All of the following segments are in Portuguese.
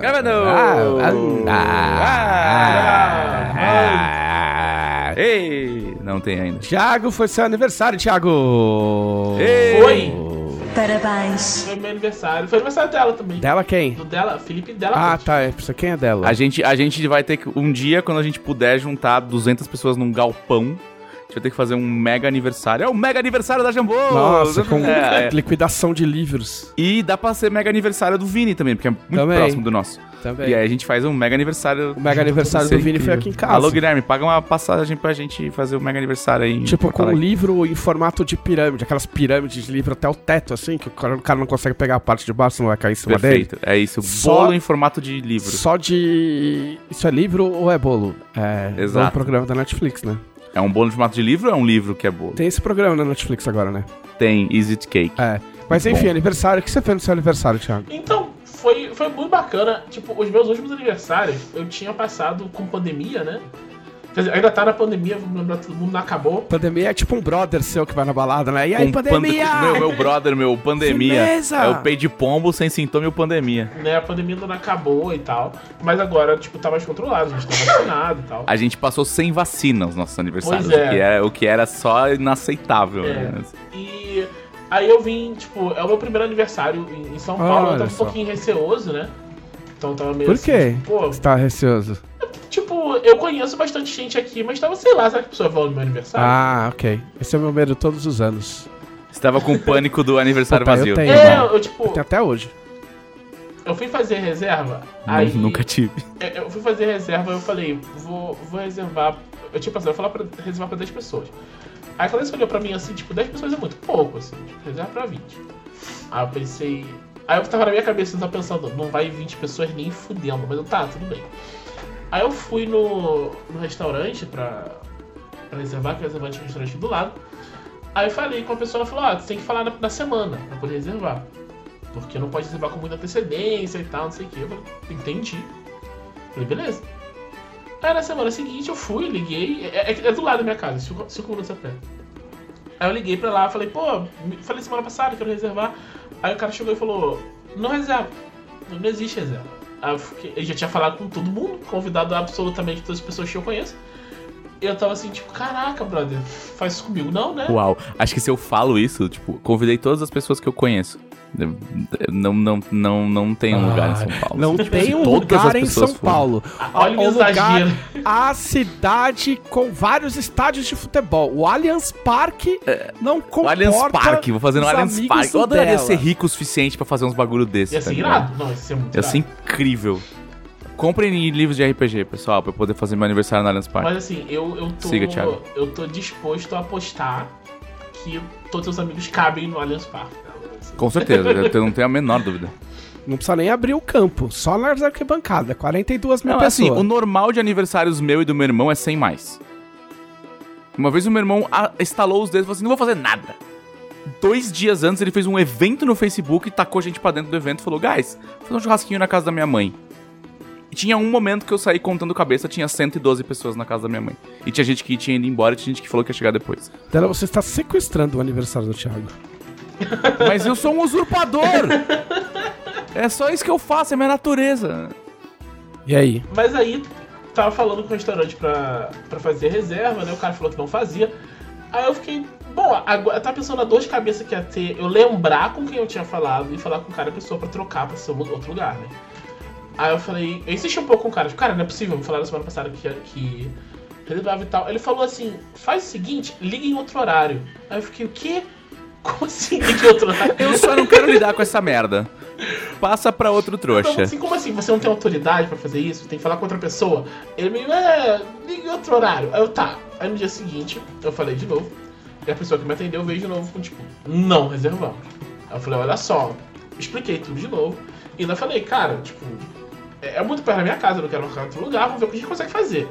Gravando! Ah, Ei! Não tem ainda. Thiago, foi seu aniversário, Thiago! Ei! Foi. Parabéns. Foi meu aniversário. Foi aniversário dela também. Dela quem? Do dela, Felipe dela. Ah, tá. É, precisa quem é dela? A gente, a gente vai ter que. Um dia, quando a gente puder juntar 200 pessoas num galpão, gente vai ter que fazer um mega aniversário. É o mega aniversário da Jambô! Nossa, com É, é. liquidação de livros. E dá pra ser mega aniversário do Vini também, porque é muito Também. próximo do nosso. Também. E aí a gente faz um mega aniversário. O mega aniversário do Vini foi aqui em casa. Alô, Guilherme, paga uma passagem pra gente fazer o mega aniversário aí. Tipo, com um livro em formato de pirâmide, aquelas pirâmides de livro até o teto, assim, que o cara, o cara não consegue pegar a parte de baixo, não vai cair em cima Perfeito. É isso. Só- Bolo em formato de dele. livro. Só de. Isso é livro ou é bolo? É. Exato. É um programa da Netflix, né? É um bolo em formato de livro ou é um livro que é bolo? Tem esse programa na Netflix agora, né? Tem Is It Cake. É. Mas enfim, bom. aniversário. O que você fez no seu aniversário, Thiago? Então, foi, foi muito bacana. Tipo, os meus últimos aniversários eu tinha passado com pandemia, né? Quer dizer, ainda tá na pandemia, vamos lembrar, todo mundo não acabou. Pandemia é tipo um brother seu que vai na balada, né? E aí, Com pandemia! pande- Meu, meu brother, meu, pandemia. Firmeza! É o pei de pombo sem sintoma e o pandemia. Né, a pandemia ainda não acabou e tal. Mas agora, tipo, tá mais controlado, a gente tá vacinado e tal. A gente passou sem vacina os nossos aniversários, Pois é. o, que era, o que era só inaceitável. É. né? E aí eu vim, tipo, é o meu primeiro aniversário em, São Paulo, eu Olha tava um só. pouquinho receoso, né? Então eu tava meio Por assim, quê? tipo, pô, Você tá receoso? Tipo, eu conheço bastante gente aqui, mas tava, sei lá, será que a pessoa vai no meu aniversário? Ah, ok. Esse é o meu medo todos os anos. Você tava com pânico do aniversário Opa, eu vazio. tenho. é, irmão. eu, tipo, Tem até hoje. eu fui fazer reserva, aí... Nunca tive. Eu- Eu fui fazer reserva, eu falei, vou, vou reservar. Eu tinha pensado, eu falar pra reservar pra 10 pessoas. Aí quando você olhou pra mim assim, tipo, 10 pessoas é muito pouco, assim, tipo, reserva pra 20. Aí eu pensei. Aí eu tava na minha cabeça, eu tava pensando, não vai 20 pessoas nem fudendo, mas eu tá, tudo bem. Aí eu fui no, no restaurante pra, pra reservar, que o restaurante é um restaurante do lado. Aí eu falei com a pessoa, ela falou, ah, você tem que falar na, na semana pra poder reservar. Porque não pode reservar com muita antecedência e tal, não sei o que. Eu falei, entendi. Falei, beleza. Aí na semana seguinte eu fui, liguei. É, é- é do lado da minha casa, 5 minutos a pé. Aí eu liguei pra lá, falei, pô, falei semana passada, quero reservar. Aí o cara chegou e falou, não reserva. Não existe reserva. Aí eu já tinha falado com todo mundo, convidado absolutamente todas as pessoas que eu conheço. Eu tava assim, tipo, caraca, brother, faz isso comigo. Não, né? Uau. Acho que se eu falo isso, tipo, convidei todas as pessoas que eu conheço. Não, não, não, não tem um lugar em São Paulo. Não Tipo, tem se um lugar em São forem. Paulo. Olha o um lugar, a cidade com vários estádios de futebol. O Allianz Parque não comporta O Allianz Parque, vou fazer no os Allianz amigos Parque. Eu adoraria dela. ser rico o suficiente pra fazer uns bagulho desse. Ia tá ser irado? Não, ia ser muito Ia ser incrível. Comprem livros de RPG, pessoal, pra eu poder fazer meu aniversário no Allianz Parque. Mas assim, eu, eu tô. Siga, Thiago. Eu tô disposto a apostar que todos os amigos cabem no Allianz Parque. Com certeza, eu não tenho a menor dúvida. Não precisa nem abrir o campo, só nas arquibancadas. 42 mil Não, pessoas. assim, o normal de aniversários meu e do meu irmão é 100 mais. Uma vez o meu irmão estalou os dedos e falou assim: não vou fazer nada. Dois dias antes ele fez um evento no Facebook e tacou a gente pra dentro do evento e falou: guys, vou fazer um churrasquinho na casa da minha mãe. E tinha um momento que eu saí contando cabeça, tinha 112 pessoas na casa da minha mãe. E tinha gente que tinha ido embora e tinha gente que falou que ia chegar depois. Dela, você está sequestrando o aniversário do Thiago. Mas eu sou um usurpador! é só isso que eu faço, é minha natureza. E aí? Mas aí, tava falando com o restaurante pra, pra fazer reserva, né? O cara falou que não fazia. Aí eu fiquei, bom, agora tava pensando na dor de cabeça que ia ter eu lembrar com quem eu tinha falado e falar com cada pessoa pra trocar pra ser outro lugar, né? Aí eu falei, eu insisti um pouco com o cara, tipo, cara, não é possível, me falaram semana passada que, que reservava e tal. Ele falou assim, faz o seguinte, liga em outro horário. Aí eu fiquei, o quê? Como assim liga em outro horário? Eu só não quero lidar com essa merda. Passa pra outro Então, trouxa. assim, como assim? Você não tem autoridade pra fazer isso? Tem que falar com outra pessoa? Ele me, é, liga em outro horário. Aí eu, tá. Aí no dia seguinte, eu falei de novo. E a pessoa que me atendeu veio de novo com, tipo, não reservamos. Aí eu falei, olha só. Expliquei tudo de novo. E ainda falei, cara, tipo, é, é muito perto da minha casa, eu não quero marcar em outro lugar, vamos ver o que a gente consegue fazer.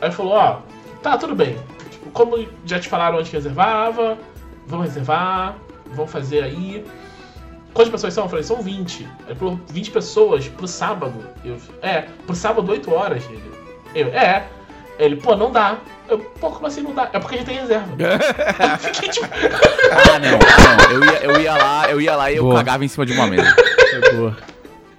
Aí falou, ó, tá, tudo bem. Tipo, como já te falaram onde que reservava, vamos reservar, vamos fazer aí. Quantas pessoas são? Eu falei, são 20. Aí ele falou, 20 pessoas pro sábado. Eu, é, pro sábado 8 horas. Ele, eu, é. Ele, pô, não dá. Eu, pô, como assim não dá? É porque a gente tem reserva. eu fiquei tipo. Ah, não, não. Eu ia, eu ia lá, eu ia lá e eu Boa. cagava em cima de uma mesa. É boa.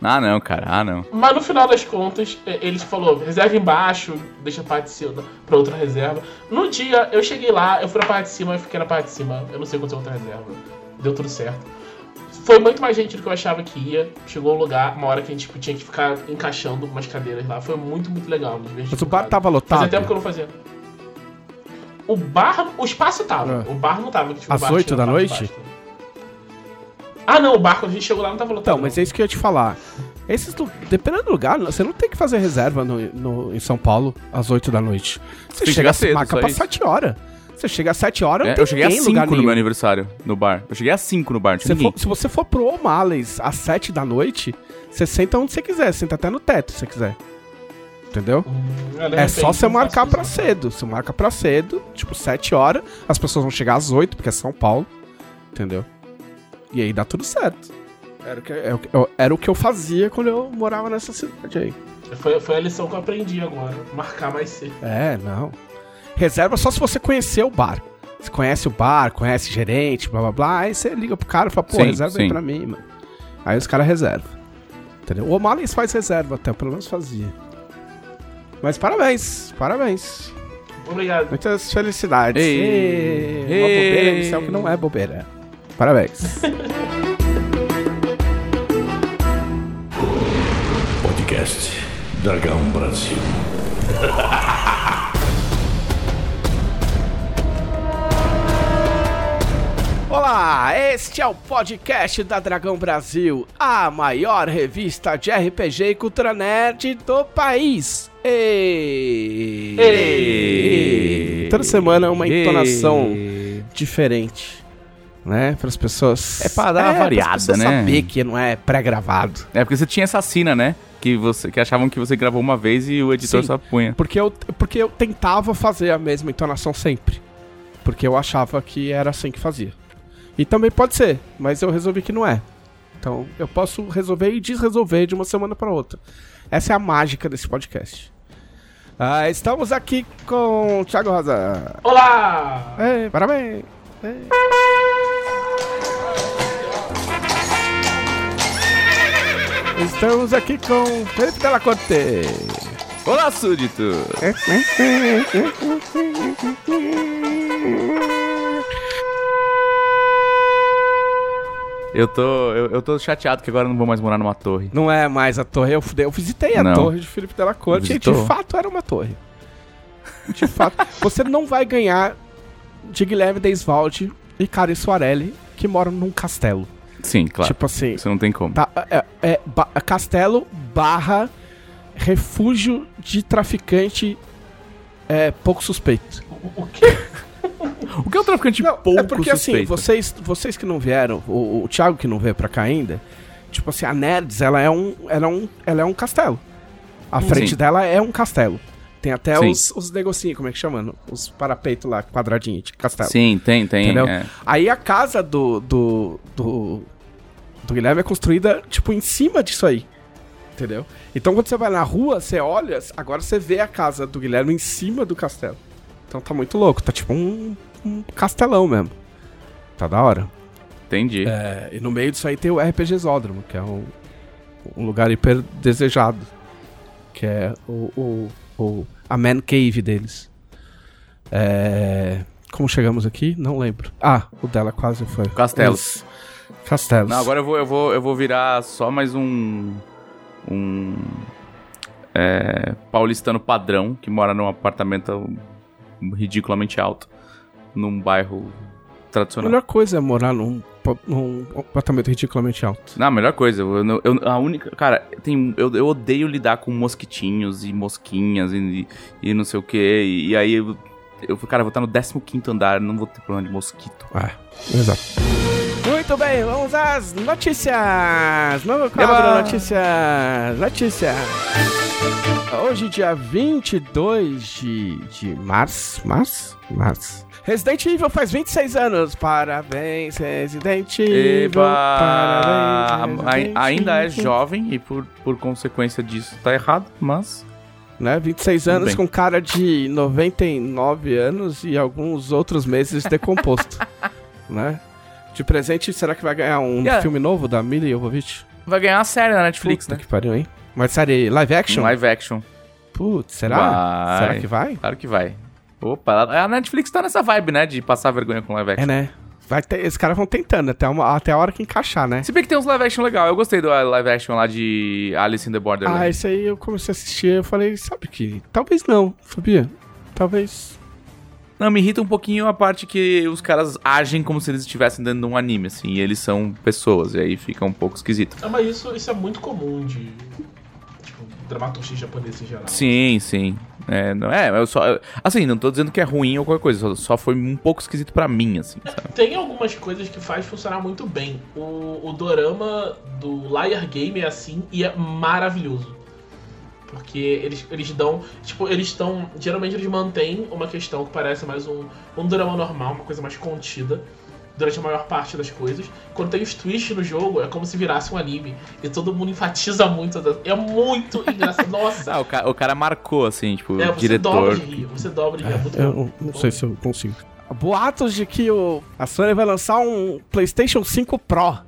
Ah, não, cara. Ah, não. Mas no final das contas, eh, ele falou, reserva embaixo, deixa a parte de cima pra outra reserva. No dia, eu cheguei lá, eu fui na parte de cima, eu fiquei na parte de cima. Eu não sei quanto é outra reserva. Deu tudo certo. Foi muito mais gente do que eu achava que ia. Chegou um lugar, uma hora que a gente tipo, tinha que ficar encaixando umas cadeiras lá. Foi muito, muito legal. me diverti Mas o bar tava lotado? Fazia tempo que eu não fazia. O bar, o espaço tava. Ah. O bar não tava. tipo, o Às oito da noite? Ah, não, o bar quando a gente chegou lá não tava lotado. Então, mas não. é isso que eu ia te falar. Esses, dependendo do lugar, você não tem que fazer reserva no, no- em São Paulo às 8 da noite. Você chega chegar cedo, marca pra isso. 7 horas. Você chega às 7 horas, não É, tem eu cheguei às ninguém em lugar 5 no meu aniversário, no bar. Eu cheguei às 5 no bar, for- se você for pro O'Malley's às 7 da noite, você senta onde você quiser, senta até no teto se você quiser. Entendeu? Hum, É repente, só você marcar isso. pra cedo. Você marca pra cedo, tipo 7 horas, as pessoas vão chegar às 8, porque é São Paulo. Entendeu? E aí dá tudo certo. Era o que, é o que- eu- era o que eu fazia quando eu morava nessa cidade aí. Foi, foi a lição que eu aprendi agora. Marcar mais cedo. É, não. Reserva só se você conhecer o bar. Você conhece o bar, conhece o gerente, blá blá blá. Aí você liga pro cara e fala, pô, Sim, reserva aí sim. pra mim, mano. Aí os caras reservam. Entendeu? O O'Malley's faz reserva até, pelo menos fazia. Mas parabéns, parabéns. Obrigado. Muitas felicidades. Ei, Ei, uma ei. bobeira inicial que não é bobeira. Parabéns. Podcast Dragão Brasil. Olá, este é o podcast da Dragão Brasil, a maior revista de RPG e cultura nerd do país. Ei! Ei! Toda semana uma Ei! entonação diferente, né? Para as pessoas. É pra dar uma pras variada, pessoas né? saber que não é pré-gravado. É porque você tinha essa sina, né? Que, você, que achavam que você gravou uma vez e o editor Sim. só punha. Porque eu, porque eu tentava fazer a mesma entonação sempre. Porque eu achava que era assim que fazia. E também pode ser, mas eu resolvi que não é. Então eu posso resolver e desresolver de uma semana para outra. Essa é a mágica desse podcast. Ah, estamos aqui com o Thiago Rosa. Olá! Ei, parabéns! Ei. Estamos aqui com Felipe Della Corte. Olá, súdito! Eu tô, eu, eu tô chateado que agora eu não vou mais morar numa torre. Não é mais a torre. Eu, eu visitei a Não. torre de Felipe Della Corte e de fato era uma torre. De fato. você não vai ganhar de Guilherme Deisvalde e Karen Soarelli que moram num castelo. Sim, claro. Tipo assim. Isso não tem como. Tá, é, é ba- castelo barra refúgio de traficante é, pouco suspeito. O, quê? O que é um traficante Não, pouco é porque assim, suspeito? vocês, vocês que não vieram, o, o Thiago que não veio pra cá ainda, tipo assim, a Nerds, ela é um, ela é um, ela é um castelo. A frente Sim. dela é um castelo. Tem até Sim. os, os negocinhos, como é que chama? Os parapeitos lá, quadradinhos de castelo. Sim, tem, tem. Entendeu? é. Aí a casa do, do, do, do Guilherme é construída, tipo, em cima disso aí. Entendeu? Então quando você vai na rua, você olha, agora você vê a casa do Guilherme em cima do castelo. Então tá muito louco, tá tipo um, um castelão mesmo. Tá da hora. Entendi. É, e no meio disso aí tem o RPG Zódromo, que é um, um lugar hiper desejado. Que é o, o, o- a Man Cave deles. É, como chegamos aqui? Não lembro. Ah, o dela quase foi. Castelos. Castelos. Não, agora eu vou, eu vou, eu vou virar só mais um. Um. É, paulistano padrão que mora num apartamento ridiculamente alto. Num bairro A tradicional. melhor coisa é morar num, num apartamento ridiculamente alto. Não, a melhor coisa. Eu, eu- a única. Cara, tem, eu, eu odeio lidar com mosquitinhos e mosquinhas e, e não sei o que. E, e aí eu, eu. Cara, eu vou estar no 15 andar, não vou ter problema de mosquito. É, exato. Muito bem, vamos às notícias! Novo quadro, Eba! notícias! Notícias! Hoje, dia 22 de, de março. Março? Março. Resident Evil faz 26 anos. Parabéns, Resident Evil. Eba! Parabéns, Resident ainda é Evil. jovem e por, por consequência disso tá errado, mas. Né? 26 Tudo anos bem. com cara de 99 anos e alguns outros meses decomposto. né? De presente, será que vai ganhar um Yeah. filme novo da Mila Jovovich? Vai ganhar uma série na Netflix, Puta né? que pariu, hein? Mas série live action? Live action. Putz, será? Vai. Será que vai? Claro que vai. Opa, a Netflix tá nessa vibe, né? De passar vergonha com live action. É, né? Vai ter, esses caras vão tentando até, uma, até a hora que encaixar, né? Se bem que tem uns live action legal. Eu gostei do live action lá de Alice in the Borderland. Ah, esse aí eu comecei a assistir eu falei, sabe que talvez não, sabia? Talvez. Não, me irrita um pouquinho a parte que os caras agem como se eles estivessem dentro de um anime, assim, e eles são pessoas, e aí fica um pouco esquisito. Ah, mas isso, isso é muito comum de. Dramaturgia japonesa em geral. Sim, sim. É, não, é, eu só. Assim, não tô dizendo que é ruim ou qualquer coisa, só, só foi um pouco esquisito pra mim, assim, sabe? Tem algumas coisas que faz funcionar muito bem. O, o dorama do Liar Game é assim e é maravilhoso. Porque eles, eles dão. Tipo, eles estão. Geralmente eles mantêm uma questão que parece mais um, um drama normal, uma coisa mais contida. Durante a maior parte das coisas. Quando tem os twists no jogo, é como se virasse um anime. E todo mundo enfatiza muito. É muito engraçado. Nossa! Ah, o, ca- o cara marcou, assim, tipo, É, o você dobra diretor. de rir. Você dobra de rir. É muito Eu bom. não, sei se eu consigo. Boatos de que o, a Sony vai lançar um PlayStation 5 Pro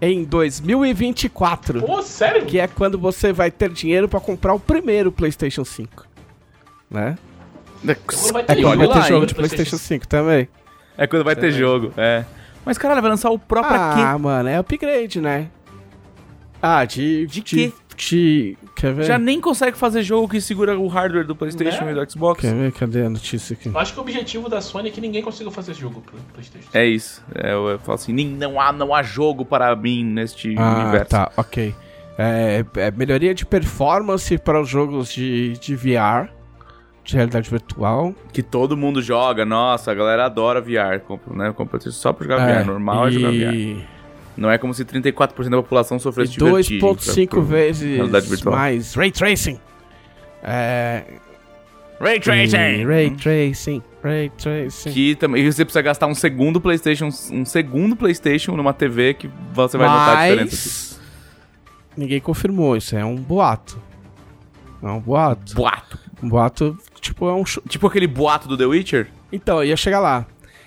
em 2024. Pô, sério? Que é quando você vai ter dinheiro pra comprar o primeiro PlayStation 5. Né? É ter quando jogo vai lá, ter jogo hein, de PlayStation 5 também. É quando vai ter jogo, é. Mas, caralho, vai lançar o Pro pra ah, quê? mano, é upgrade, né? Ah, de. De de, de- quer ver? Já nem consegue fazer jogo que segura o hardware do PlayStation Né? e do Xbox. Quer ver? Cadê a notícia aqui? Eu acho que o objetivo da Sony é que ninguém consiga fazer jogo pro PlayStation. É isso. É, eu, eu falo assim, "Nem- não há, não há jogo para mim neste Ah, universo. tá, ok. É, é melhoria de performance para os jogos de, de VR, de realidade virtual. Que todo mundo joga. Nossa, a galera adora VR. Né? Compra só pra jogar VR. Normal é jogar VR. e, Não é como se 34% da população e sofresse de vertigem. 2.5 pra- pra- vezes mais Ray Tracing. É, Ray e Tracing! Ray Tracing. Ray Tracing. Que também você precisa gastar um segundo PlayStation, um segundo PlayStation numa TV que você vai notar a diferença. Mas ninguém confirmou, isso é um boato. É um boato. Boato. Um boato, tipo, é um chute. Tipo aquele boato do The Witcher? Então, eu ia chegar lá.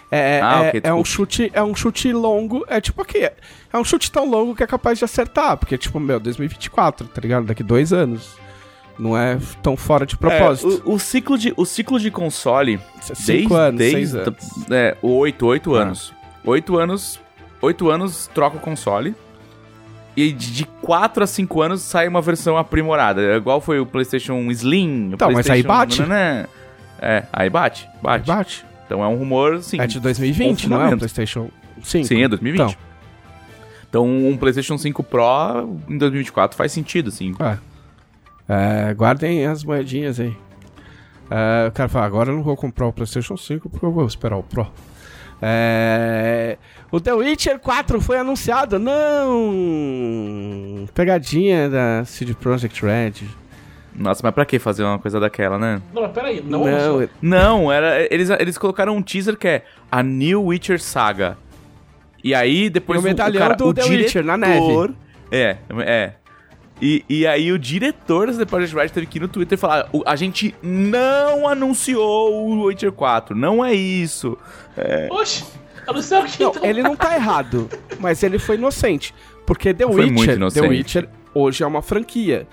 É, Ah, é, ok, é um chute, é um chute longo, é tipo aqui, é um chute tão longo que é capaz de acertar, porque tipo, meu, 2024, tá ligado? Daqui dois anos. Não é tão fora de propósito. É, o, o ciclo de, o ciclo de console Cinco desde, anos, desde seis anos. É, oito, oito Ah. anos. Oito anos. Oito anos troca o console. E de de 4 a 5 anos sai uma versão aprimorada. É Igual foi o PlayStation Slim. o Então, mas aí PlayStation bate. nananã. É, aí bate. Bate. Bate. Então é um rumor, sim. É de 2020, não é? O fundamento. PlayStation 5. Sim, é 2020. Então. Então, um PlayStation 5 Pro em 2024 faz sentido, assim. É. É, guardem as moedinhas aí. É, o cara fala, agora eu não vou comprar o PlayStation 5 porque eu vou esperar o Pro. É, o The Witcher 4 foi anunciado. Não! Pegadinha da CD Projekt Red. Nossa, mas pra que fazer uma coisa daquela, né? Não, peraí, não, Não, é- Não, era, eles, eles colocaram um teaser que é a New Witcher Saga. E aí depois E o medalhão do The Witcher na neve. É, é. E, e aí o diretor da The Project Red teve que ir no Twitter e falar: "O- a gente não anunciou o Witcher 4, não é isso. Oxe, anunciaram que Não, então. ele não tá errado, mas ele foi inocente. Porque The Foi Witcher. The Witcher hoje é uma franquia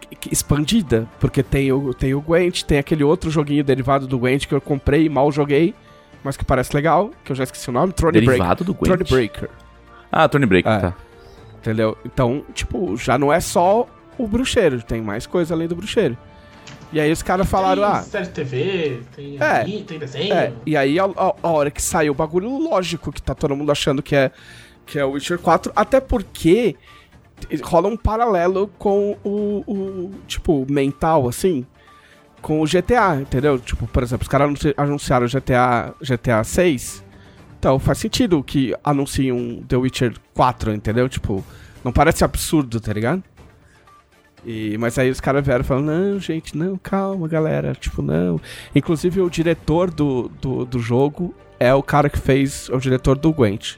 que- que- expandida, porque tem o, tem o Gwent, tem aquele outro joguinho derivado do Gwent que eu comprei e mal joguei, mas que parece legal, que eu já esqueci o nome, Throne Derivado do. Gwent. Throne Breaker, Ah, Tony Breaker, É. tá. Entendeu? Então, tipo, já não é só o bruxeiro, tem mais coisa além do bruxeiro. E aí os caras falaram, tem ah, série de TV, tem, É. anime, tem desenho. É, e aí a, a- a hora que saiu o bagulho, lógico que tá todo mundo achando que é, que é o Witcher 4, até porque rola um paralelo com o, o, tipo, mental, assim, com o GTA, entendeu? Tipo, por exemplo, os caras anunci- anunciaram o GTA, GTA 6, então faz sentido que anunciem um The Witcher 4, entendeu? Tipo, não parece absurdo, tá ligado? E, mas aí os caras vieram falando, não, gente, não, calma, galera, tipo, não. Inclusive o diretor do, do, do jogo é o cara que fez, é o diretor do Gwent.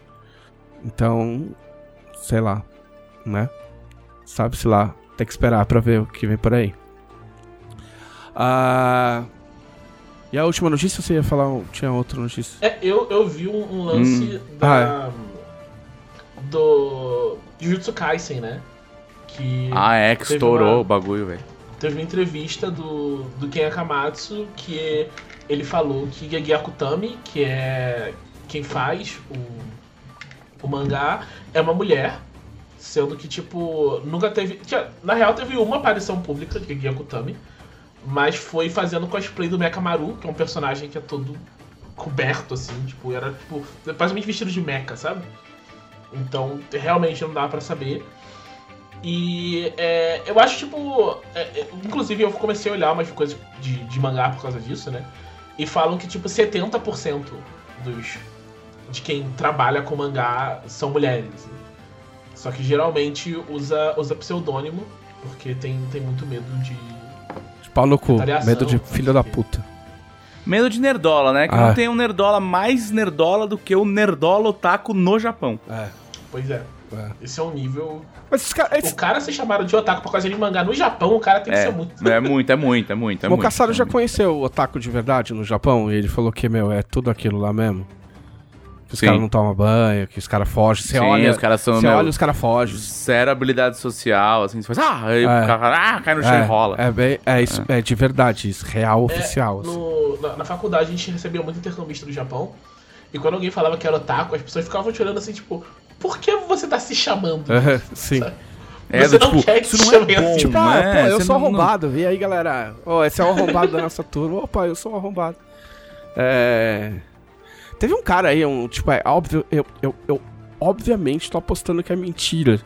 Então, sei lá, né? Sabe-se lá, tem que esperar pra ver o que vem por aí. Ah, e a última notícia, você ia falar, um- tinha outra notícia? É, eu, eu vi um, um lance Hum. da. Do. Jujutsu Kaisen, né? Que Ah, é, que estourou uma- o bagulho, velho. teve uma entrevista do, do Ken Akamatsu que ele falou que Gege Akutami, que é quem faz o, o mangá, é uma mulher. Sendo que, tipo, nunca teve. tinha- Na real, teve uma aparição pública de Gege Akutami. Mas foi fazendo cosplay do Mekamaru, que é um personagem que é todo coberto, assim, tipo, era tipo, basicamente vestido de mecha, sabe? Então, realmente não dá pra saber. E é, eu acho, tipo. é, é, inclusive, eu comecei a olhar umas coisas de, de mangá por causa disso, né? E falam que, tipo, 70% dos. de quem trabalha com mangá são mulheres. assim. Só que geralmente usa, usa pseudônimo, porque tem, tem muito medo de. De pau no cu, Retaliação, medo de filho da o puta. Medo de nerdola, né? Que Ah. não tem um nerdola mais nerdola do que o nerdola otaku no Japão. É, Pois é. é. Esse é um nível. Mas esses caras... O Esse... cara ser chamado de otaku por causa de mangá no Japão, o cara tem que É, ser muito. é muito, é muito, é muito. É o é já muito. conheceu o otaku de verdade no Japão e ele falou que, meu, é tudo aquilo lá mesmo. Que os caras não tomam banho, que os caras fogem. Você Sim, olha, os caras são, você meu, olha os caras fogem. Zero habilidade social, assim, você faz, ah, aí É. o cara, ah, cai no chão e rola. É, bem, é, isso, é. de verdade, isso, real, oficial. assim. No- na, na faculdade a gente recebia muito intercambista do Japão. E quando alguém falava que era otaku, as pessoas ficavam te olhando assim, tipo, por que você tá se chamando? É, Sim. É, Você do não tipo, quer que isso não é chamem bom, assim. Tipo, não ah, é? pô, eu sou não- arrombado. E aí, galera? Ó, esse é o arrombado da nossa turma. Opa, eu sou o arrombado. É. Teve um cara aí, um, tipo, é óbvio, eu, eu, eu obviamente tô apostando que é mentira.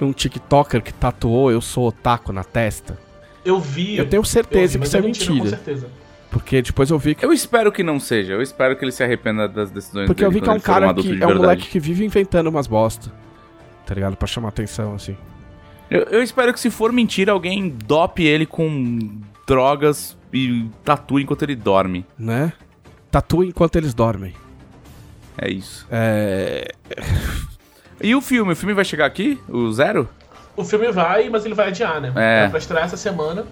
Um TikToker que tatuou eu sou otaku na testa. Eu vi. Eu tenho certeza vi, que isso é Com mentira. certeza. Porque depois eu vi que. Eu espero que não seja, eu espero que ele se arrependa das decisões Porque eu dele vi que é quando um cara adulto que é um moleque que vive inventando umas bosta. Tá ligado? Pra chamar atenção, assim. Eu, eu espero que se for mentira, alguém dope ele com drogas e tatue enquanto ele dorme. Né? Tatua enquanto eles dormem. É isso. É. E o filme? O filme vai chegar aqui? O Zero? O filme vai, mas ele vai adiar, né? É. Pra estrear essa semana,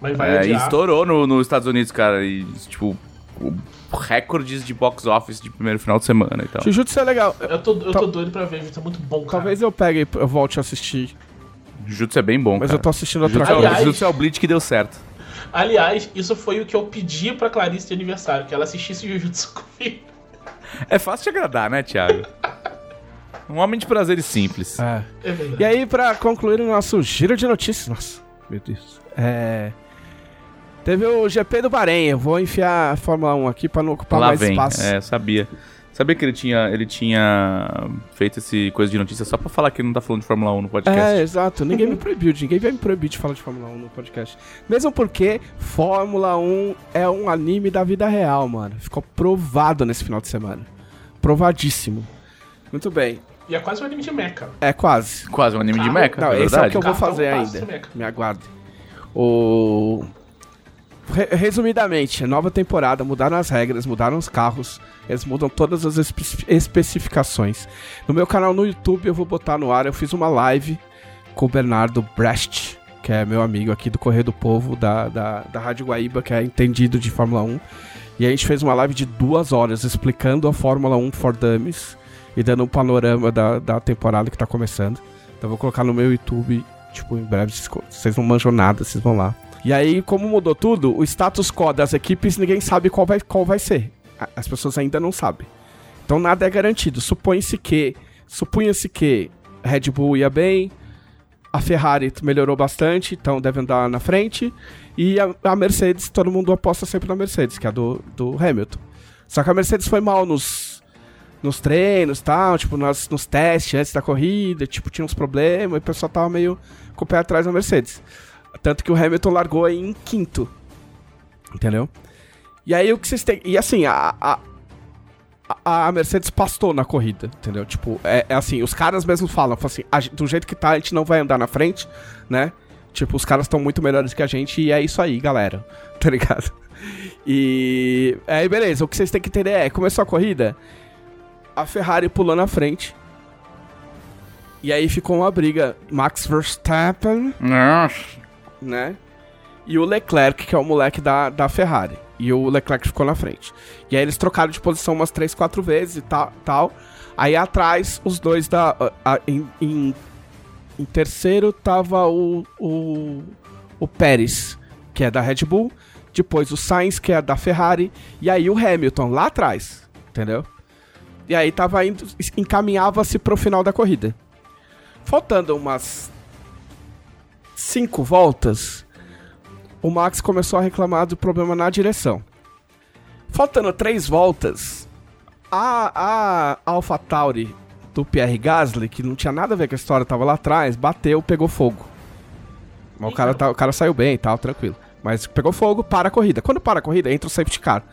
mas vai É, adiar. estourou no- nos Estados Unidos, cara. E, tipo, o- recordes de box office de primeiro final de semana e tal. Jujutsu é legal. Eu tô, eu Tal- tô doido pra ver, isso é muito bom, cara. Talvez eu pegue e eu volte a assistir. Jujutsu é bem bom, Mas cara. eu tô assistindo outra Jujutsu, é. Aliás- Jujutsu é o Bleach que deu certo. Aliás, isso foi o que eu pedi pra Clarice de aniversário, que ela assistisse Jujutsu comigo. É fácil de agradar, né, Thiago? Um homem de prazeres simples. É. É. E aí, pra concluir o nosso giro de notícias. Nossa, meu Deus. É. Teve o GP do Bahrein. Eu vou enfiar a Fórmula 1 aqui pra não ocupar Lá mais vem. espaço. É, sabia. Sabia que ele tinha, ele tinha feito esse coisa de notícia só pra falar que ele não tá falando de Fórmula 1 no podcast. É, exato. Ninguém me proibiu. Ninguém vai me proibir de falar de Fórmula 1 no podcast. Mesmo porque Fórmula 1 é um anime da vida real, mano. Ficou provado nesse final de semana. Provadíssimo. Muito bem. E é quase um anime de mecha. É quase. Quase um anime de Carro- mecha, Não, é esse é o verdade. que eu vou fazer é ainda. Me aguarde. O. Re- resumidamente, nova temporada, mudaram as regras, mudaram os carros, eles mudam todas as espe- especificações. No meu canal no YouTube eu vou botar no ar, eu fiz uma live com o Bernardo Brecht, que é meu amigo aqui do Correio do Povo, da, da, da Rádio Guaíba, que é entendido de Fórmula 1. E a gente fez uma live de duas horas explicando a Fórmula 1 for Dummies e dando um panorama da, da temporada que tá começando. Então vou colocar no meu YouTube, tipo, em breve, vocês não manjam nada, vocês vão lá. E aí, como mudou tudo, o status quo das equipes ninguém sabe qual vai, qual vai ser. As pessoas ainda não sabem. Então nada é garantido. Supõe-se que. Supunha-se que Red Bull ia bem, a Ferrari melhorou bastante, então deve andar na frente. E a, a Mercedes, todo mundo aposta sempre na Mercedes, que é a do, do Hamilton. Só que a Mercedes foi mal nos, nos treinos tal, tipo, nas, nos testes antes da corrida, tipo, tinha uns problemas, e o pessoal tava meio com o pé atrás da Mercedes. Tanto que o Hamilton largou aí em quinto. Entendeu? E aí o que vocês têm. E assim, a. a a Mercedes pastou na corrida, entendeu? Tipo, é, é assim, os caras mesmo falam, falam assim, "A do jeito que tá, a gente não vai andar na frente, né? Tipo, os caras estão muito melhores que a gente e é isso aí, galera. Tá ligado? E aí, beleza, o que vocês têm que entender é, começou a corrida, a Ferrari pulou na frente. E aí ficou uma briga Max Verstappen Nossa. Né? e o Leclerc, que é o moleque da, da Ferrari. E o Leclerc ficou na frente. E aí eles trocaram de posição umas 3, 4 vezes e tal. tal. Aí atrás, os dois da. a- a- em, em, em terceiro tava o, o. o Pérez, que é da Red Bull. Depois o Sainz, que é da Ferrari. E aí o Hamilton, lá atrás. Entendeu? E aí tava indo. encaminhava-se pro final da corrida. Faltando umas. Cinco voltas o Max começou a reclamar do problema na direção. Faltando três voltas, a, a AlphaTauri do Pierre Gasly, que não tinha nada a ver com a história, tava lá atrás, bateu, pegou fogo. Mas o cara, tá- o cara saiu bem e tal, tranquilo. Mas pegou fogo, para a corrida. Quando para a corrida, entra o safety car.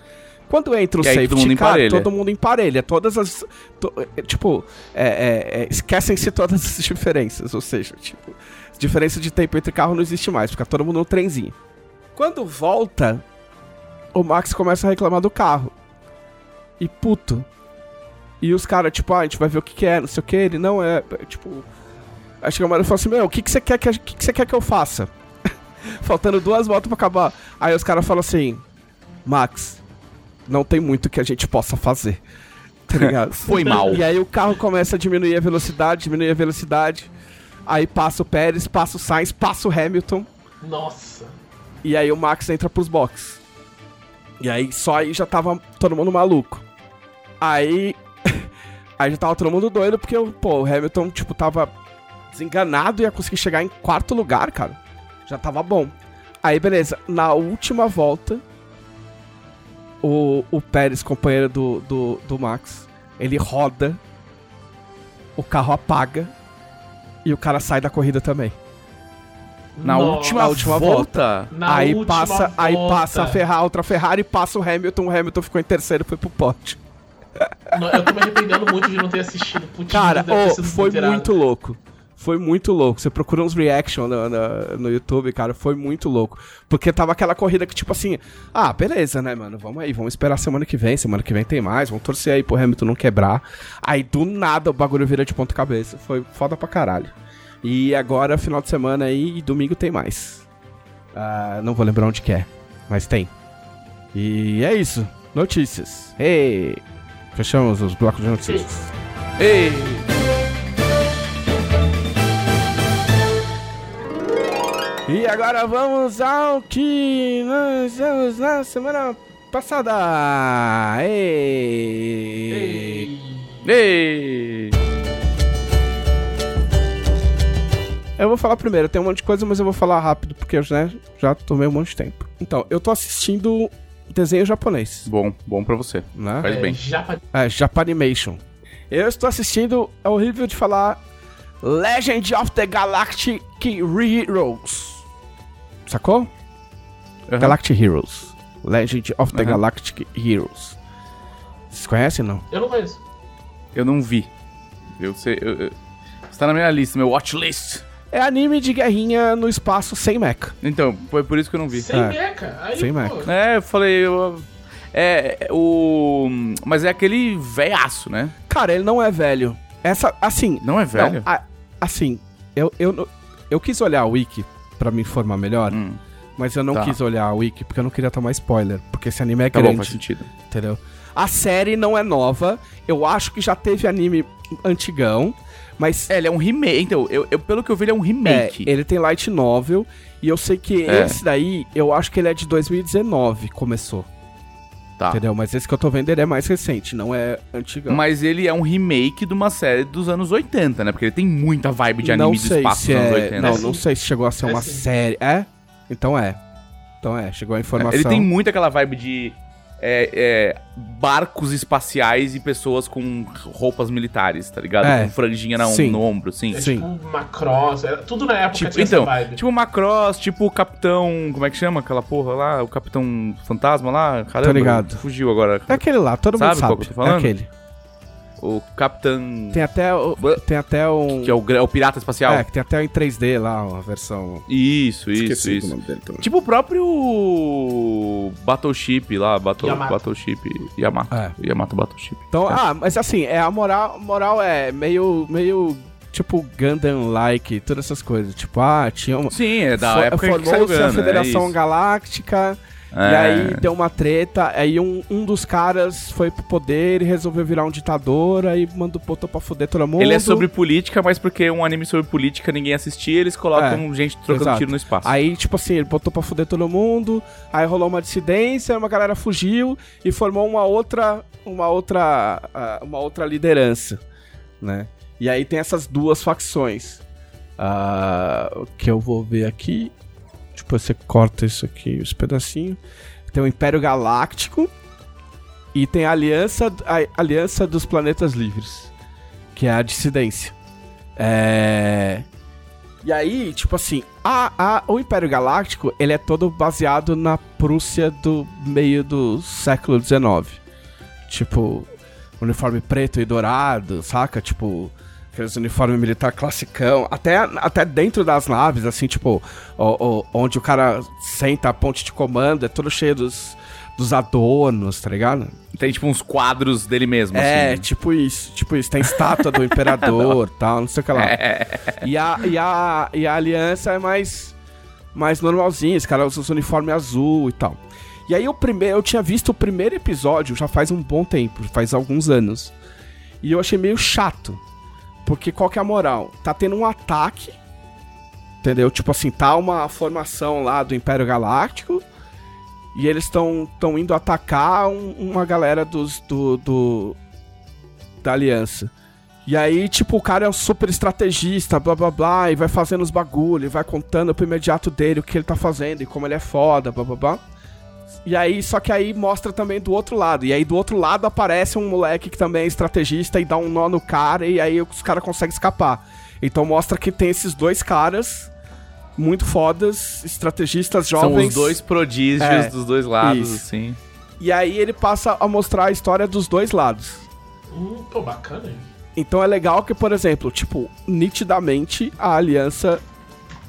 Quando entra o E todo safety mundo car, emparelha. todo mundo emparelha. Todas as. to- é, tipo, é, é, é, esquecem-se todas as diferenças. Ou seja, tipo, diferença de tempo entre carro não existe mais, fica todo mundo no trenzinho. Quando volta, o Max começa a reclamar do carro. E puto. E os caras, tipo, ah, a gente vai ver o que, que é, não sei o que. Ele não é. Tipo. Aí chega uma hora e fala assim: Meu, o que, que você quer que, o que, que você quer que eu faça? Faltando duas voltas pra acabar. Aí os caras falam assim: Max, não tem muito que a gente possa fazer. Tá ligado? Foi mal. E aí o carro começa a diminuir a velocidade, diminuir a velocidade. Aí passa o Pérez, passa o Sainz, passa o Hamilton. Nossa. E aí o Max entra pros boxes. E aí só aí já tava todo mundo maluco. Aí. aí já tava todo mundo doido, porque pô, o Hamilton, tipo, tava desenganado e ia conseguir chegar em quarto lugar, cara. Já tava bom. Aí, beleza. Na última volta, o, o Pérez, companheiro do, do, do Max, ele roda, o carro apaga e o cara sai da corrida também. Na Nossa. última, última volta. Na aí última passa, aí volta. passa a Ferrari, outra Ferrari, passa o Hamilton, o Hamilton ficou em terceiro e foi pro pote. Não, Eu tô me arrependendo muito de não ter assistido. Putz, Cara, sido foi muito louco. Foi muito louco. Você procura uns reaction no, no, no YouTube, cara, foi muito louco. Porque tava aquela corrida que, tipo assim, ah, beleza, né, mano? Vamos aí, vamos esperar semana que vem. Semana que vem tem mais, vamos torcer aí pro Hamilton não quebrar. Aí do nada o bagulho vira de ponta cabeça. Foi foda pra caralho. E agora, final de semana aí, e domingo tem mais. Ah, não vou lembrar onde que é, mas tem. E é isso. Notícias. Hey! Fechamos os blocos de notícias. Ei! E agora vamos ao que nós vimos na semana passada. Ei. Ei! Eu vou falar primeiro, tem um monte de coisa, mas eu vou falar rápido, porque eu né, já tomei um monte de tempo. Então, eu tô assistindo desenho japonês, Bom, bom pra você. né? Faz É, bem. Japa... É, Japanimation. Eu estou assistindo, é horrível de falar, Legend of the Galactic Heroes. Sacou? Aham. Galactic Heroes. Legend of the Aham. Galactic Heroes. Vocês conhecem, não? Eu não conheço. Eu não vi. Eu sei. Eu, eu- Está na minha lista, meu watch list. É anime de guerrinha no espaço sem mecha. Então, foi por isso que eu não vi. Sem É. meca. Aí, Sem pô, meca. É, eu falei. eu- é, é, o. Mas é aquele velhaço, né? Cara, ele não é velho. Essa, assim... Não é velho? Não, a- assim, eu, eu, eu quis olhar a wiki pra me informar melhor, Hum, mas eu não Tá. quis olhar a wiki porque eu não queria tomar spoiler, porque esse anime é tá bom, grande, faz sentido. entendeu? A série não é nova, eu acho que já teve anime antigão, mas É, ele é um remake. Então, eu, eu- pelo que eu vi, ele é um é, remake. ele tem light novel, e eu sei que É. esse daí, eu acho que ele é de 2019, começou, Tá. entendeu? Mas esse que eu tô vendo, ele é mais recente, não é antigão. Mas ele é um remake de uma série dos anos 80, né? Porque ele tem muita vibe de anime não do sei espaço se dos anos é, 80. Não, É não sei se chegou a ser É uma sim. série. É? Então é. Então é, chegou a informação. Ele tem muito aquela vibe de é, é, barcos espaciais e pessoas com roupas militares, tá ligado? É. Com franjinha na, Sim. no ombro, sim. É Sim. tipo Macross, é, tudo na época Tipo, tinha então, essa vibe. tipo Macross, tipo o Capitão. Como é que chama aquela porra lá? O Capitão Fantasma lá? Caramba, ligado. Fugiu agora. É aquele lá, todo Sabe mundo sabe. qual que eu tô falando? É aquele. O Capitão. Tem até, o- tem até um... Que é o, gra- o pirata espacial. É, que tem até em 3D lá, uma versão... Isso, isso, Esqueci isso. o nome dele. Tipo o próprio Battleship lá, Battle, Yamato. Battleship Yamato. É. Yamato Battleship. Então, ah, mas assim, é a moral, moral é meio, meio tipo Gundam-like, todas essas coisas. Tipo, ah, tinha uma. Sim, é da época que saiu Formou-se a Gundam, Federação é isso. Galáctica. E É. aí deu uma treta, aí um, um dos caras foi pro poder e resolveu virar um ditador, aí mandou botou pra foder todo mundo. Ele é sobre política, mas porque um anime sobre política ninguém assistia, eles colocam gente trocando exato. tiro no espaço. Aí, tipo assim, ele botou pra fuder todo mundo, aí rolou uma dissidência, uma galera fugiu e formou uma outra, uma outra, ah, uma outra liderança, né? E aí tem essas duas facções. O que eu vou ver aqui, tipo, você corta isso aqui, os pedacinhos. Tem o Império Galáctico e tem a Aliança, a Aliança dos Planetas Livres, que é a dissidência. É... E aí, tipo assim, a, a, o Império Galáctico, ele é todo baseado na Prússia do meio do século XIX. Tipo, uniforme preto e dourado, saca? Tipo, aqueles uniformes militar classicão. Até, até dentro das naves, assim, tipo, o- o- onde o cara senta a ponte de comando, é todo cheio dos, dos adornos, tá ligado? Tem tipo uns quadros dele mesmo, É, assim. tipo isso, tipo isso. Tem estátua do imperador tal, não sei o que lá. É. E a, e a, e a aliança é mais, mais normalzinha, esse cara usa os uniformes azul e tal. E aí o primeiro, eu tinha visto o primeiro episódio já faz um bom tempo, faz alguns anos. E eu achei meio chato. Porque qual que é a moral? Tá tendo um ataque, entendeu? Tipo assim, tá uma formação lá do Império Galáctico. E eles estão tão indo atacar um- uma galera dos, do, do. da aliança. E aí, tipo, o cara é um super estrategista, blá blá blá, e vai fazendo os bagulho, e vai contando pro imediato dele o que ele tá fazendo e como ele é foda, blá blá blá. E aí, só que aí mostra também do outro lado. E aí do outro lado aparece um moleque que também é estrategista e dá um nó no cara, e aí os caras conseguem escapar. Então mostra que tem esses dois caras muito fodas, estrategistas São jovens. os dois prodígios É, dos dois lados, isso. assim. E aí ele passa a mostrar a história dos dois lados. Hum, pô, bacana, hein? Então é legal que, por exemplo, tipo, nitidamente a aliança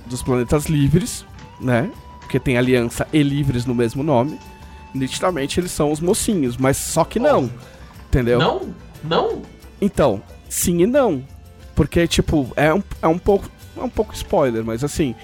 dos planetas livres, né? Porque tem aliança e livres no mesmo nome. Nitidamente eles são os mocinhos, mas só que não. Entendeu? Não? Não? Então, sim e não. Porque, tipo, é um, é um pouco. É um pouco spoiler, mas assim.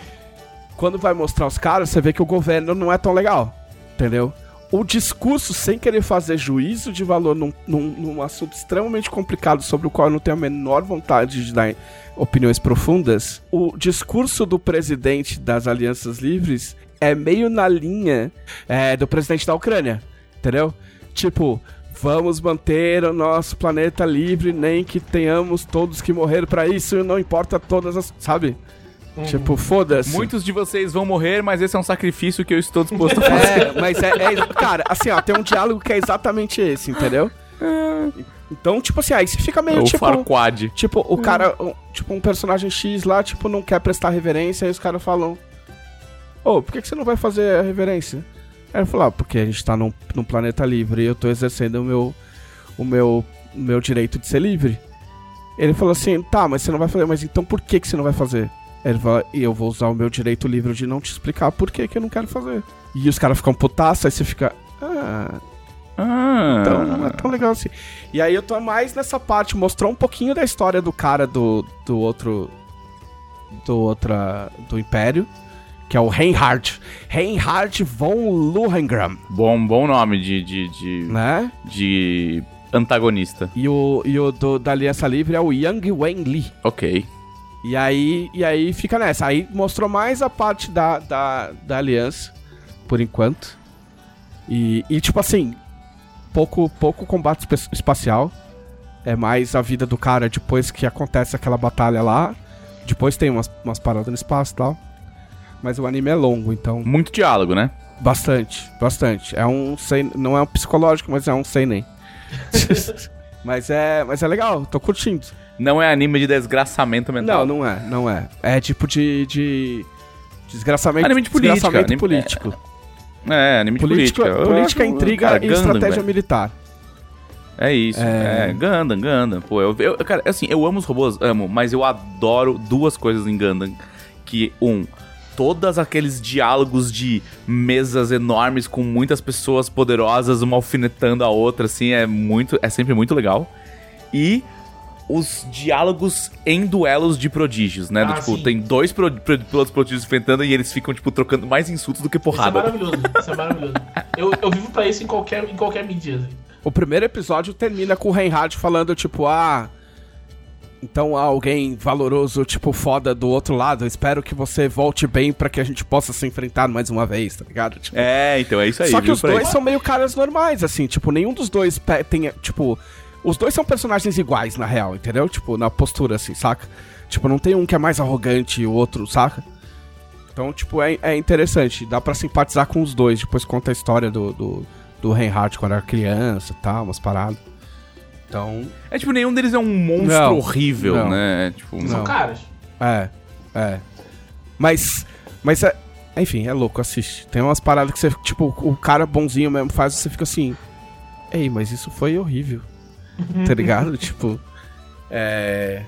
Quando vai mostrar os caras, você vê que o governo não é tão legal. Entendeu? O discurso, sem querer fazer juízo de valor num, num, num assunto extremamente complicado sobre o qual eu não tenho a menor vontade de dar opiniões profundas, o discurso do presidente das Alianças Livres é meio na linha é, do presidente da Ucrânia. Entendeu? Tipo, vamos manter o nosso planeta livre, nem que tenhamos todos que morrer pra isso, não importa todas as. Sabe? Tipo, foda-se. Muitos de vocês vão morrer, mas esse é um sacrifício que eu estou disposto a fazer. É, mas é, é- Cara, assim, ó, tem um diálogo que é exatamente esse, entendeu? Então, tipo assim, aí você fica meio o tipo. Farquad. Tipo, o cara, um- tipo, um personagem X lá, tipo, não quer prestar reverência, aí os caras falam: Ô, por que, que você não vai fazer a reverência? Aí ele falou: ah, porque a gente tá num, num planeta livre e eu tô exercendo o meu, o meu, o meu direito de ser livre. Ele falou assim: tá, mas você não vai fazer, mas então por que, que você não vai fazer? Aí Ele fala, e eu vou usar o meu direito livre de não te explicar por que, que eu não quero fazer. E os caras ficam putaços, aí você fica. Ah, Ah, então não é tão legal assim. E aí eu tô mais nessa parte, mostrou um pouquinho da história do cara do, do outro. Do outra. Do Império. Que é o Reinhard. Reinhard von Luhengram, bom, bom nome de, de, de, né? de antagonista. E o, e o do, da Aliança Livre é o Yang Wenli. Ok. E aí, e aí fica nessa. Aí mostrou mais a parte da, da, da aliança, por enquanto. E, e tipo assim, pouco, pouco combate espa- espacial. É mais a vida do cara depois que acontece aquela batalha lá. Depois tem umas, umas paradas no espaço e tal. Mas o anime é longo, então. Muito diálogo, né? Bastante, bastante. É um sei, não é um psicológico, mas é um seinen. mas é, mas é legal, tô curtindo. Não é anime de desgraçamento mental. Não, não é, não é. É tipo de. de desgraçamento, Anime de política, desgraçamento anime- político. É, anime de política, política. Política, acho- intriga cara, e Gundam, estratégia velho. militar. É isso. É. É, Gundam, Gundam. Pô, eu, eu, cara, assim, eu amo os robôs, amo, mas eu adoro duas coisas em Gundam. Que, um, todos aqueles diálogos de mesas enormes com muitas pessoas poderosas, uma alfinetando a outra, assim, é muito. É sempre muito legal. E os diálogos em duelos de prodígios, né? Do, Ah, tipo, sim. tem dois pro, pro, pilotos prodígios enfrentando e eles ficam, tipo, trocando mais insultos do que Isso é porrada. maravilhoso. Isso é maravilhoso. Eu, eu vivo pra isso em qualquer, em qualquer mídia. assim. O primeiro episódio termina com o Reinhard falando, tipo, ah. Então há alguém valoroso, tipo, foda do outro lado. Eu espero que você volte bem pra que a gente possa se enfrentar mais uma vez, tá ligado? Tipo, É, então é isso aí. Só que os dois são meio caras normais, assim, tipo, nenhum dos dois tem, tipo, os dois são personagens iguais, na real, entendeu? Tipo, na postura, assim, saca? Tipo, não tem um que é mais arrogante e o outro, saca? Então, tipo, é, é interessante, dá pra simpatizar com os dois, depois conta a história do, do, do Reinhardt quando era criança e tal, umas paradas. Então, É tipo, nenhum deles é um monstro Não, horrível, não. né? Tipo, São caras. é, é. Mas, mas é, enfim, é louco, assiste. Tem umas paradas que você, tipo, o cara bonzinho mesmo faz, você fica assim, ei, mas isso foi horrível. tá ligado? tipo, é...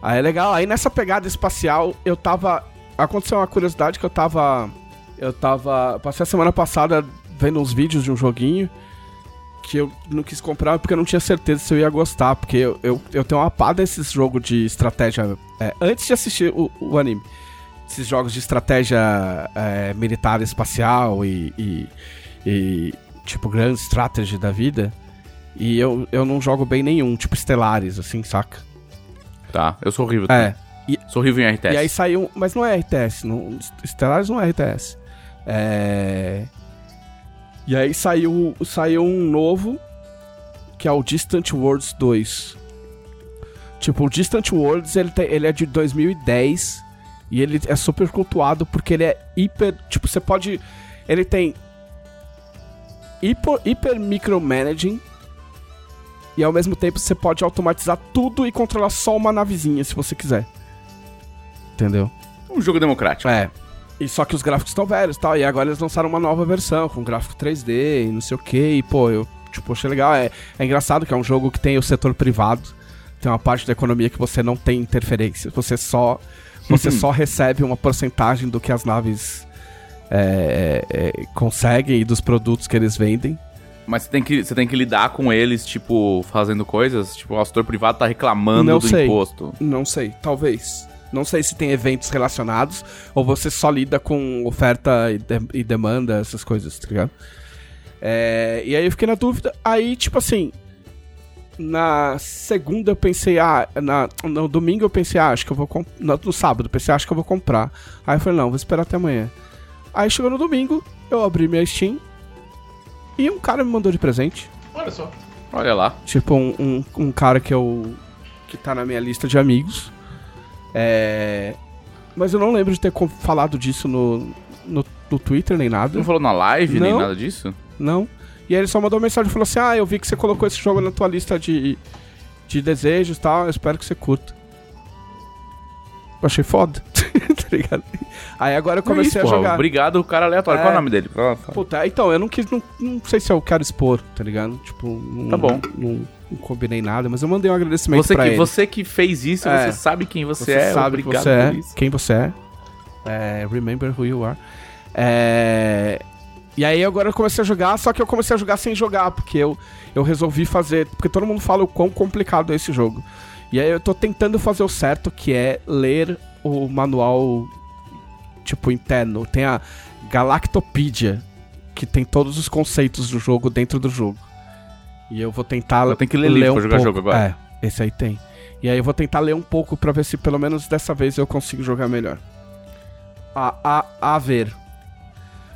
Aí é legal. Aí nessa pegada espacial, eu tava... Aconteceu uma curiosidade que eu tava... Eu tava... Passei a semana passada vendo uns vídeos de um joguinho que eu não quis comprar porque eu não tinha certeza se eu ia gostar. Porque eu, eu, eu tenho uma pá desses jogos de estratégia... é, antes de assistir o, o anime. Esses jogos de estratégia é, militar espacial e, e, e, tipo, grande strategy da vida. E eu, eu não jogo bem nenhum, tipo Stellaris, assim, saca? Tá, eu sou horrível. É. Sou horrível em RTS. E aí saiu. Mas não é RTS. Não, Stellaris não é RTS. É. E aí saiu, saiu um novo. Que é o Distant Worlds 2. Tipo, o Distant Worlds ele, tem- ele é de 2010. E ele é super cultuado porque ele é hiper. Tipo, você pode. Ele tem. Hiper, hiper micromanaging. E ao mesmo tempo você pode automatizar tudo e controlar só uma navezinha se você quiser. Entendeu? Um jogo democrático. É. E só que os gráficos estão velhos e tal. E agora eles lançaram uma nova versão com gráfico 3D e não sei o que. E pô, eu tipo, achei legal. É, é engraçado que é um jogo que tem o setor privado. Tem uma parte da economia que você não tem interferência. Você só. Você só recebe uma porcentagem do que as naves é, é, é, conseguem e dos produtos que eles vendem. Mas você tem, que, você tem que lidar com eles, tipo, fazendo coisas. Tipo, o setor privado tá reclamando Não do sei. imposto. Não sei, talvez. Não sei se tem eventos relacionados ou você só lida com oferta e, de- e demanda, essas coisas, tá ligado? É, e aí eu fiquei na dúvida. Aí, tipo assim, na segunda eu pensei, ah, na, no domingo eu pensei, ah, acho que eu vou comprar. No, no sábado eu pensei, ah, acho que eu vou comprar. Aí eu falei, não, vou esperar até amanhã. Aí chegou no domingo, eu abri minha Steam e um cara me mandou de presente. Olha só. Olha lá. Tipo, um, um, um cara que eu. que tá na minha lista de amigos. É. Mas eu não lembro de ter falado disso no, no, no Twitter nem nada. Não falou na live nem Não. nada disso? Não. E aí ele só mandou uma mensagem e falou assim: Ah, eu vi que você colocou esse jogo na tua lista de, de desejos e tal, eu espero que você curta. Eu achei foda. tá ligado? Aí agora eu comecei É isso, a porra. jogar. Obrigado, cara aleatório. É. Qual é o nome dele? Puta, então, eu não quis. Não, não sei se eu quero expor, tá ligado? Tipo, não, Tá bom. Não, não combinei nada, mas eu mandei um agradecimento Você pra que, ele. você que fez isso, É. você sabe quem você, Você é. sabe que Obrigado você é, por isso. quem você é. É, Remember who you are. É, E aí agora eu comecei a jogar, só que eu comecei a jogar sem jogar, porque eu, eu resolvi fazer. Porque todo mundo fala o quão complicado é esse jogo. E aí eu tô tentando fazer o certo, que é ler o manual, tipo, interno. Tem a Galactopedia, que tem todos os conceitos do jogo dentro do jogo. E eu vou tentar Eu tenho que ler livro pra jogar pouco. jogo agora. É, esse aí tem. E aí eu vou tentar ler um pouco pra ver se pelo menos dessa vez eu consigo jogar melhor. A, a, a ver.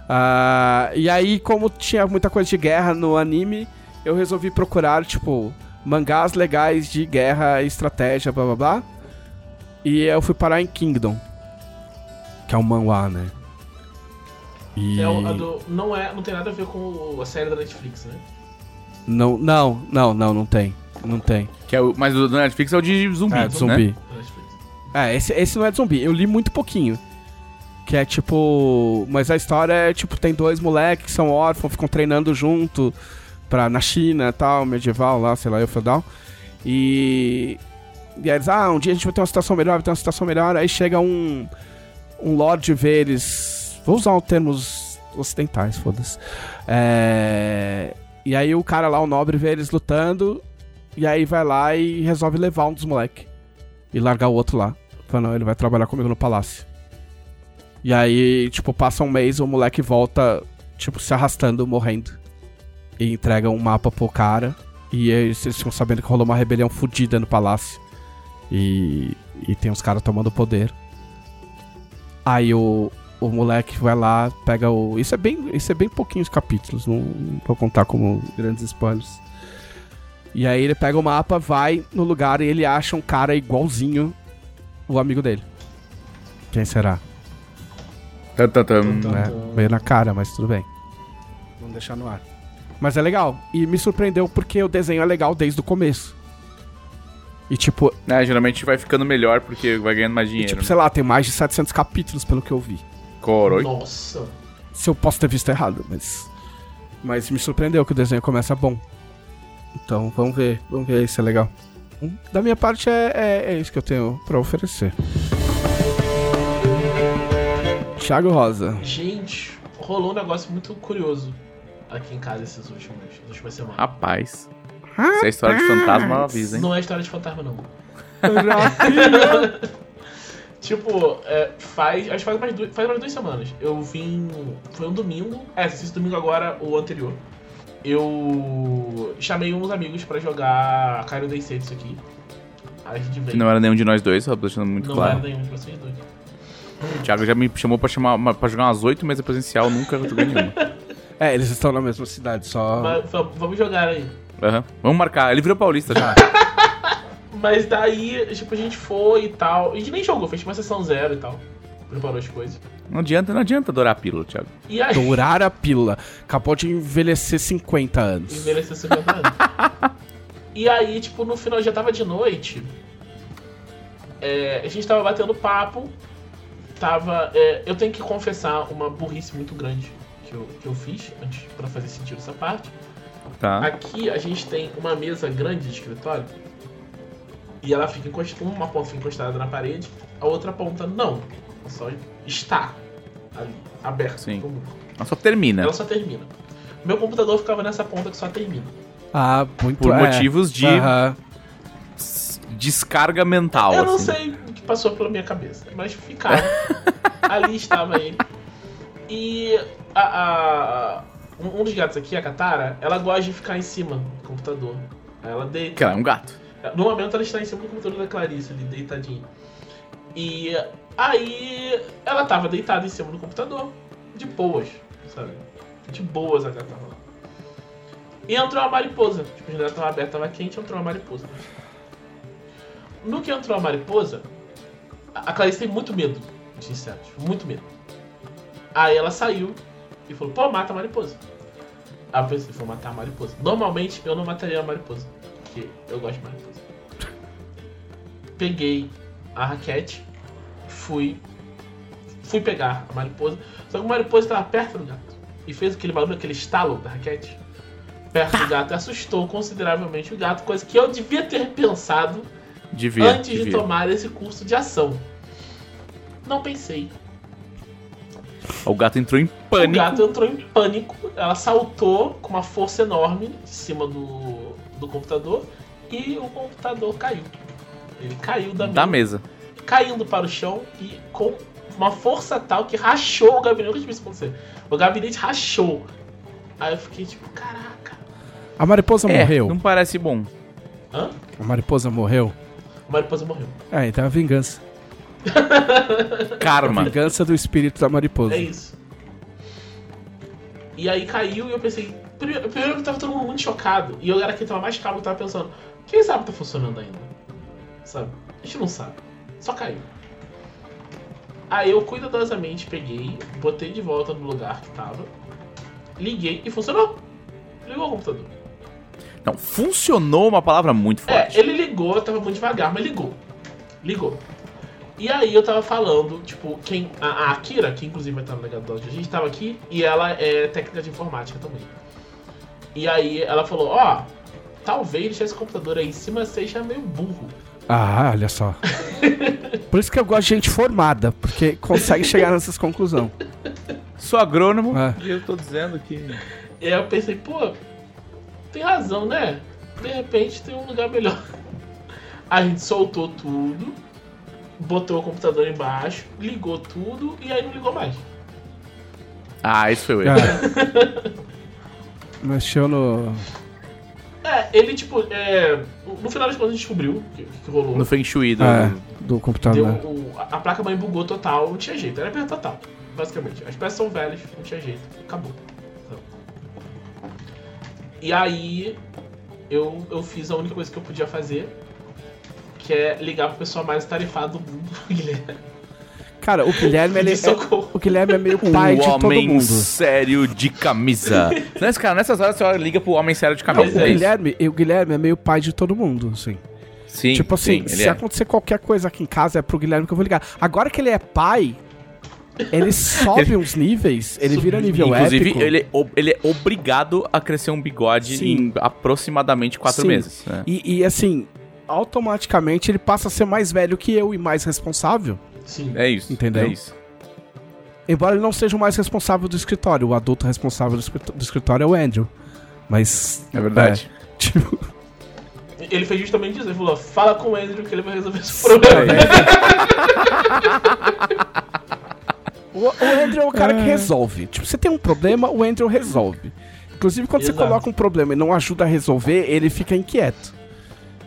Ah, e aí, como tinha muita coisa de guerra no anime, eu resolvi procurar, tipo, mangás legais de guerra e estratégia, blá blá blá. E eu fui parar em Kingdom. Que é um manhwa, né? E... É do, não, é, não tem nada a ver com a série da Netflix, né? Não, não, não, não, não tem. Não tem. Que é o, mas o do Netflix é o de zumbi. É, de zumbi. Netflix. É, esse, esse não é de zumbi. Eu li muito pouquinho. Que é tipo. Mas a história é tipo: tem dois moleques que são órfãos, ficam treinando junto pra, na China tal, medieval lá, sei lá, eu feudal. E. E aí eles, ah, um dia a gente vai ter uma situação melhor, vai ter uma situação melhor. Aí chega um. Um Lorde vê eles. Vou usar os termos ocidentais, foda-se. É. E aí o cara lá, o nobre, vê eles lutando. E aí vai lá e resolve levar um dos moleques. E largar o outro lá. Fala, não, ele vai trabalhar comigo no palácio. E aí, tipo, passa um mês, o moleque volta, tipo, se arrastando, morrendo. E entrega um mapa pro cara. E eles, eles ficam sabendo que rolou uma rebelião fodida no palácio. E, e tem uns caras tomando poder. Aí o, o moleque vai lá, pega o. Isso é bem, isso é bem pouquinhos capítulos, não, não vou contar como grandes spoilers. E aí ele pega o mapa, vai no lugar e ele acha um cara igualzinho o amigo dele. Quem será? Tan, tan, tan. Né? Meio na cara, mas tudo bem. Vamos deixar no ar. Mas é legal. E me surpreendeu porque o desenho é legal desde o começo. E tipo, É, geralmente vai ficando melhor porque vai ganhando mais e, dinheiro. tipo, né? sei lá, tem mais de 700 capítulos pelo que eu vi. Coroi. Nossa. Se eu posso ter visto errado, mas. Mas me surpreendeu que o desenho começa bom. Então vamos ver, vamos ver se é legal. Hum, Da minha parte é, é, é isso que eu tenho pra oferecer. Thiago Rosa. Gente, rolou um negócio muito curioso aqui em casa esses últimos, essas últimas semanas. Rapaz. Se é história de fantasma, avisa, hein? Não é história de fantasma, não. Tipo, é, faz. Acho que faz mais, duas, faz mais duas semanas. Eu vim. Foi um domingo. É, esse domingo agora, o anterior. Eu chamei uns amigos pra jogar Cairo Day Sets aqui. Aí a gente veio. Que não era nenhum de nós dois, só deixando muito Não claro. era nenhum de vocês dois. O Thiago já me chamou pra, chamar, uma- pra jogar umas oito mesas presencial, nunca joguei nenhuma. É, eles estão na mesma cidade, só. Mas vamos jogar aí. Aham. Vamos marcar. Ele virou paulista já. Mas daí, tipo, a gente foi e tal. A gente nem jogou, fez uma sessão zero e tal. Preparou as coisas. Não adianta, não adianta adorar a pílula, Thiago. E aí. Dourar a pílula. Acabou de envelhecer 50 anos. Envelheceu 50 anos. e aí, tipo, no final já tava de noite. é, a gente tava batendo papo. Tava. é, eu tenho que confessar uma burrice muito grande que eu, que eu fiz antes pra fazer sentido essa parte. Tá. Aqui a gente tem uma mesa grande de escritório. E ela fica encostada. Uma ponta fica encostada na parede, a outra ponta não. Ela só está ali, aberta Sim. pro mundo. Mas só termina. Ela só termina. Meu computador ficava nessa ponta que só termina. Ah, muito Por é. motivos de Aham. s- descarga mental, Eu não assim. sei o que passou pela minha cabeça, mas ficava. Ali estava ele. E a, a- um dos gatos aqui, a Katara, ela gosta de ficar em cima do computador. Ela deita. Que ela é um gato. No momento ela está em cima do computador da Clarice ali, deitadinha. E aí ela tava deitada em cima do computador, de boas, sabe? De boas a gata tava lá. E entrou uma mariposa. Tipo, a janela tava aberta, tava quente, entrou uma mariposa. No que entrou a mariposa, a a Clarice tem muito medo de insetos, muito medo. Aí ela saiu e falou, pô, mata a mariposa. Aí eu pensei, vou matar a mariposa. Normalmente eu não mataria a mariposa, porque eu gosto de mariposa. Peguei a raquete, fui fui pegar a mariposa, só que a mariposa estava perto do gato e fez aquele barulho, aquele estalo da raquete perto do gato e assustou consideravelmente o gato, coisa que eu devia ter pensado Devia. antes de devia. tomar esse curso de ação. Não pensei. O gato entrou em O pânico. gato entrou em pânico, ela saltou com uma força enorme de cima do, do computador e o computador caiu. Ele caiu da, Da mesa, mesa. caindo para o chão e com uma força tal que rachou o gabinete. Eu nunca tive isso acontecer. O gabinete rachou. Aí eu fiquei tipo, caraca. A mariposa É, morreu. não parece bom. Hã? A mariposa morreu. A mariposa morreu. É, então é a vingança. A Karma. vingança do espírito da mariposa. É isso. E aí caiu e eu pensei. Primeiro, primeiro que tava todo mundo muito chocado. E eu era quem tava mais calmo e tava pensando, quem sabe tá funcionando ainda? Sabe? A gente não sabe. Só caiu. Aí eu cuidadosamente peguei, botei de volta no lugar que tava, liguei e funcionou. Ligou o computador. Não, funcionou uma palavra muito É, forte. ele ligou, tava muito devagar, mas ligou. Ligou. E aí eu tava falando, tipo, quem. A, a Akira, que inclusive vai estar no legado a gente tava aqui, e ela é técnica de informática também. E aí ela falou, ó, talvez deixar esse computador aí em cima seja meio burro. Ah, olha só. Por isso que eu gosto de gente formada, porque consegue chegar nessas conclusões. Sou agrônomo É. e eu tô dizendo que. E aí eu pensei, pô, tem razão, né? de repente tem um lugar melhor. A gente soltou tudo, botou o computador embaixo, ligou tudo e aí não ligou mais. Ah, esse foi o erro. É. Mexeu no. É, ele tipo, é, no final das contas a gente descobriu o que, que rolou. No Feng Shui do... É, do Deu, computador. o- a placa mãe bugou total, não tinha jeito, era perda total, basicamente. As peças são velhas, não tinha jeito, acabou. Então. E aí eu, eu fiz a única coisa que eu podia fazer, que é ligar pro pessoal mais tarifado do mundo, Guilherme. Cara, o Guilherme, ele socorro. o Guilherme é meio pai o de todo homem mundo. sério de camisa. Nesse, cara, nessas horas você olha, liga pro homem sério de Não, camisa. o é. Guilherme, o Guilherme é meio pai de todo mundo, assim. Sim, tipo assim, sim, ele se é. acontecer qualquer coisa aqui em casa, é pro Guilherme que eu vou ligar. Agora que ele é pai, ele sobe uns níveis, ele vira nível Inclusive, épico. ele, é ele é obrigado a crescer um bigode Sim. em aproximadamente quatro Sim. meses. né? E, e, assim, automaticamente ele passa a ser mais velho que eu e mais responsável. Sim. É isso. Entendeu? É isso. Embora ele não seja o mais responsável do escritório, o adulto responsável do escrit- do escritório é o Andrew. Mas. É verdade. é, tipo, Ele fez justamente isso, ele falou, fala com o Andrew que ele vai resolver esse problema. o, o Andrew é o cara que resolve. Tipo, você tem um problema, o Andrew resolve. Inclusive, quando Exato. você coloca um problema e não ajuda a resolver, ele fica inquieto.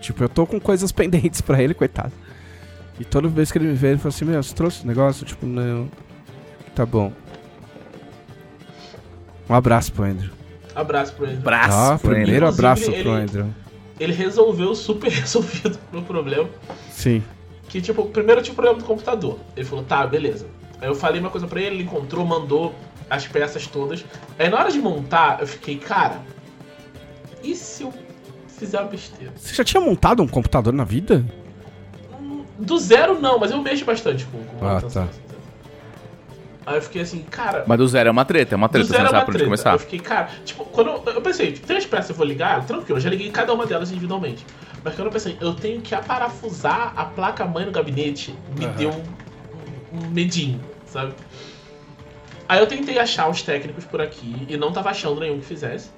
Tipo, eu tô com coisas pendentes pra ele, coitado. E toda vez que ele me vê, ele fala assim: Meu, você trouxe esse negócio? Tipo, não. Tá bom. Um abraço pro Andrew. Abraço pro Andrew. Braço. Ah, pro Andrew. primeiro Inclusive, abraço ele- pro Andrew. Ele resolveu super resolvido o meu problema. Sim. Que, tipo, primeiro eu tinha o problema do computador. Ele falou, tá, beleza. Aí eu falei uma coisa pra ele, ele encontrou, mandou as peças todas. Aí na hora de montar, eu fiquei, cara, e se eu fizer uma besteira? Você já tinha montado um computador na vida? Do zero não, mas eu mexo bastante com, com Ah, tá. Aí eu fiquei assim, cara. Mas do zero é uma treta, é uma treta, você não é sabe por onde começar. Eu fiquei, cara, tipo, quando eu, eu pensei, tipo, três peças eu vou ligar, tranquilo, eu já liguei cada uma delas individualmente. Mas quando eu pensei, eu tenho que aparafusar a placa-mãe no gabinete, me Aham. deu um, um medinho, sabe? Aí eu tentei achar os técnicos por aqui e não tava achando nenhum que fizesse.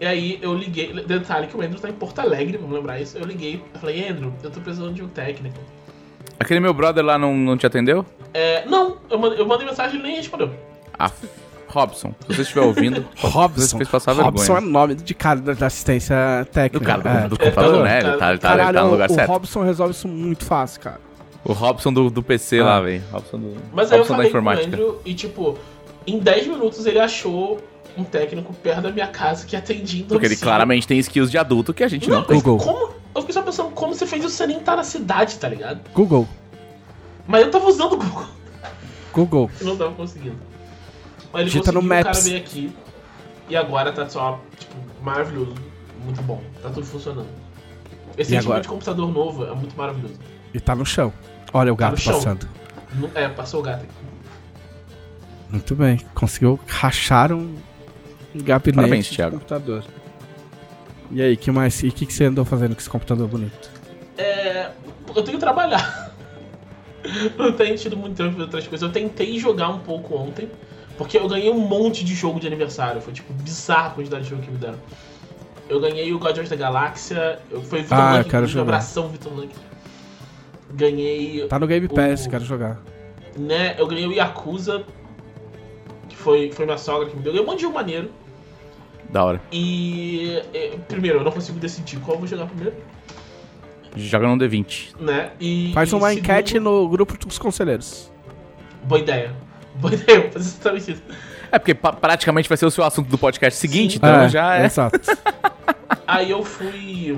E aí eu liguei, detalhe que o Andrew tá em Porto Alegre, vamos lembrar isso. Eu liguei, eu falei, Andrew, eu tô precisando de um técnico. Aquele meu brother lá não, não te atendeu? É, não, eu mandei, eu mandei mensagem e ele nem respondeu. Ah, Robson, se você estiver ouvindo, você Robson. fez passar Robson é vergonha. nome de cara da da assistência Do técnica. cara do, É. do computador, É, né? Ele tá, ele tá, ele Caralho, tá no lugar o certo. Robson resolve isso muito fácil, cara. O Robson do, do PC Ah. lá, velho. Robson do. Mas aí eu Robson da falei com o informática. Andrew e, tipo, em 10 minutos ele achou um técnico perto da minha casa que atendia em Porque ele claramente tem skills de adulto que a gente não, Não, tem. mas Google. como... Eu fiquei só pensando, como você fez isso sem nem estar na cidade, tá ligado? Google. Mas eu tava usando o Google. Google. Eu não tava conseguindo. Mas ele Digita no conseguiu, o cara Maps. veio aqui. E agora tá só, tipo, maravilhoso. Muito bom. Tá tudo funcionando. Esse E tipo agora? de computador novo é muito maravilhoso. E tá no chão. Olha o Tá gato no chão. passando. Não- É, passou o gato aqui. Muito bem. Conseguiu rachar um gabinete Parabéns, de Thiago. computador. E aí, que mais? E o que, que você andou fazendo com esse computador bonito? É. Eu tenho que trabalhar. Não tenho tido muito tempo pra outras coisas. Eu tentei jogar um pouco ontem, porque eu ganhei um monte de jogo de aniversário. Foi tipo bizarro a quantidade de jogo que me deram. Eu ganhei o Guardiões da Galáxia. Eu foi Vitor Ah, eu Lunk, quero um jogar. abração, Vitor Lunk. Ganhei. Tá no Game Pass, O- quero jogar. Né, eu ganhei o Yakuza, que foi, foi minha sogra que me deu. Eu ganhei um monte de jogo maneiro. Da hora. E. Primeiro, eu não consigo decidir qual eu vou jogar primeiro. Joga no D20. Né? E, Faz e uma segundo- enquete no grupo dos conselheiros. Boa ideia. Boa ideia, vou fazer exatamente isso. É porque praticamente vai ser o seu assunto do podcast seguinte, Sim. então já é. Exato. Aí eu fui.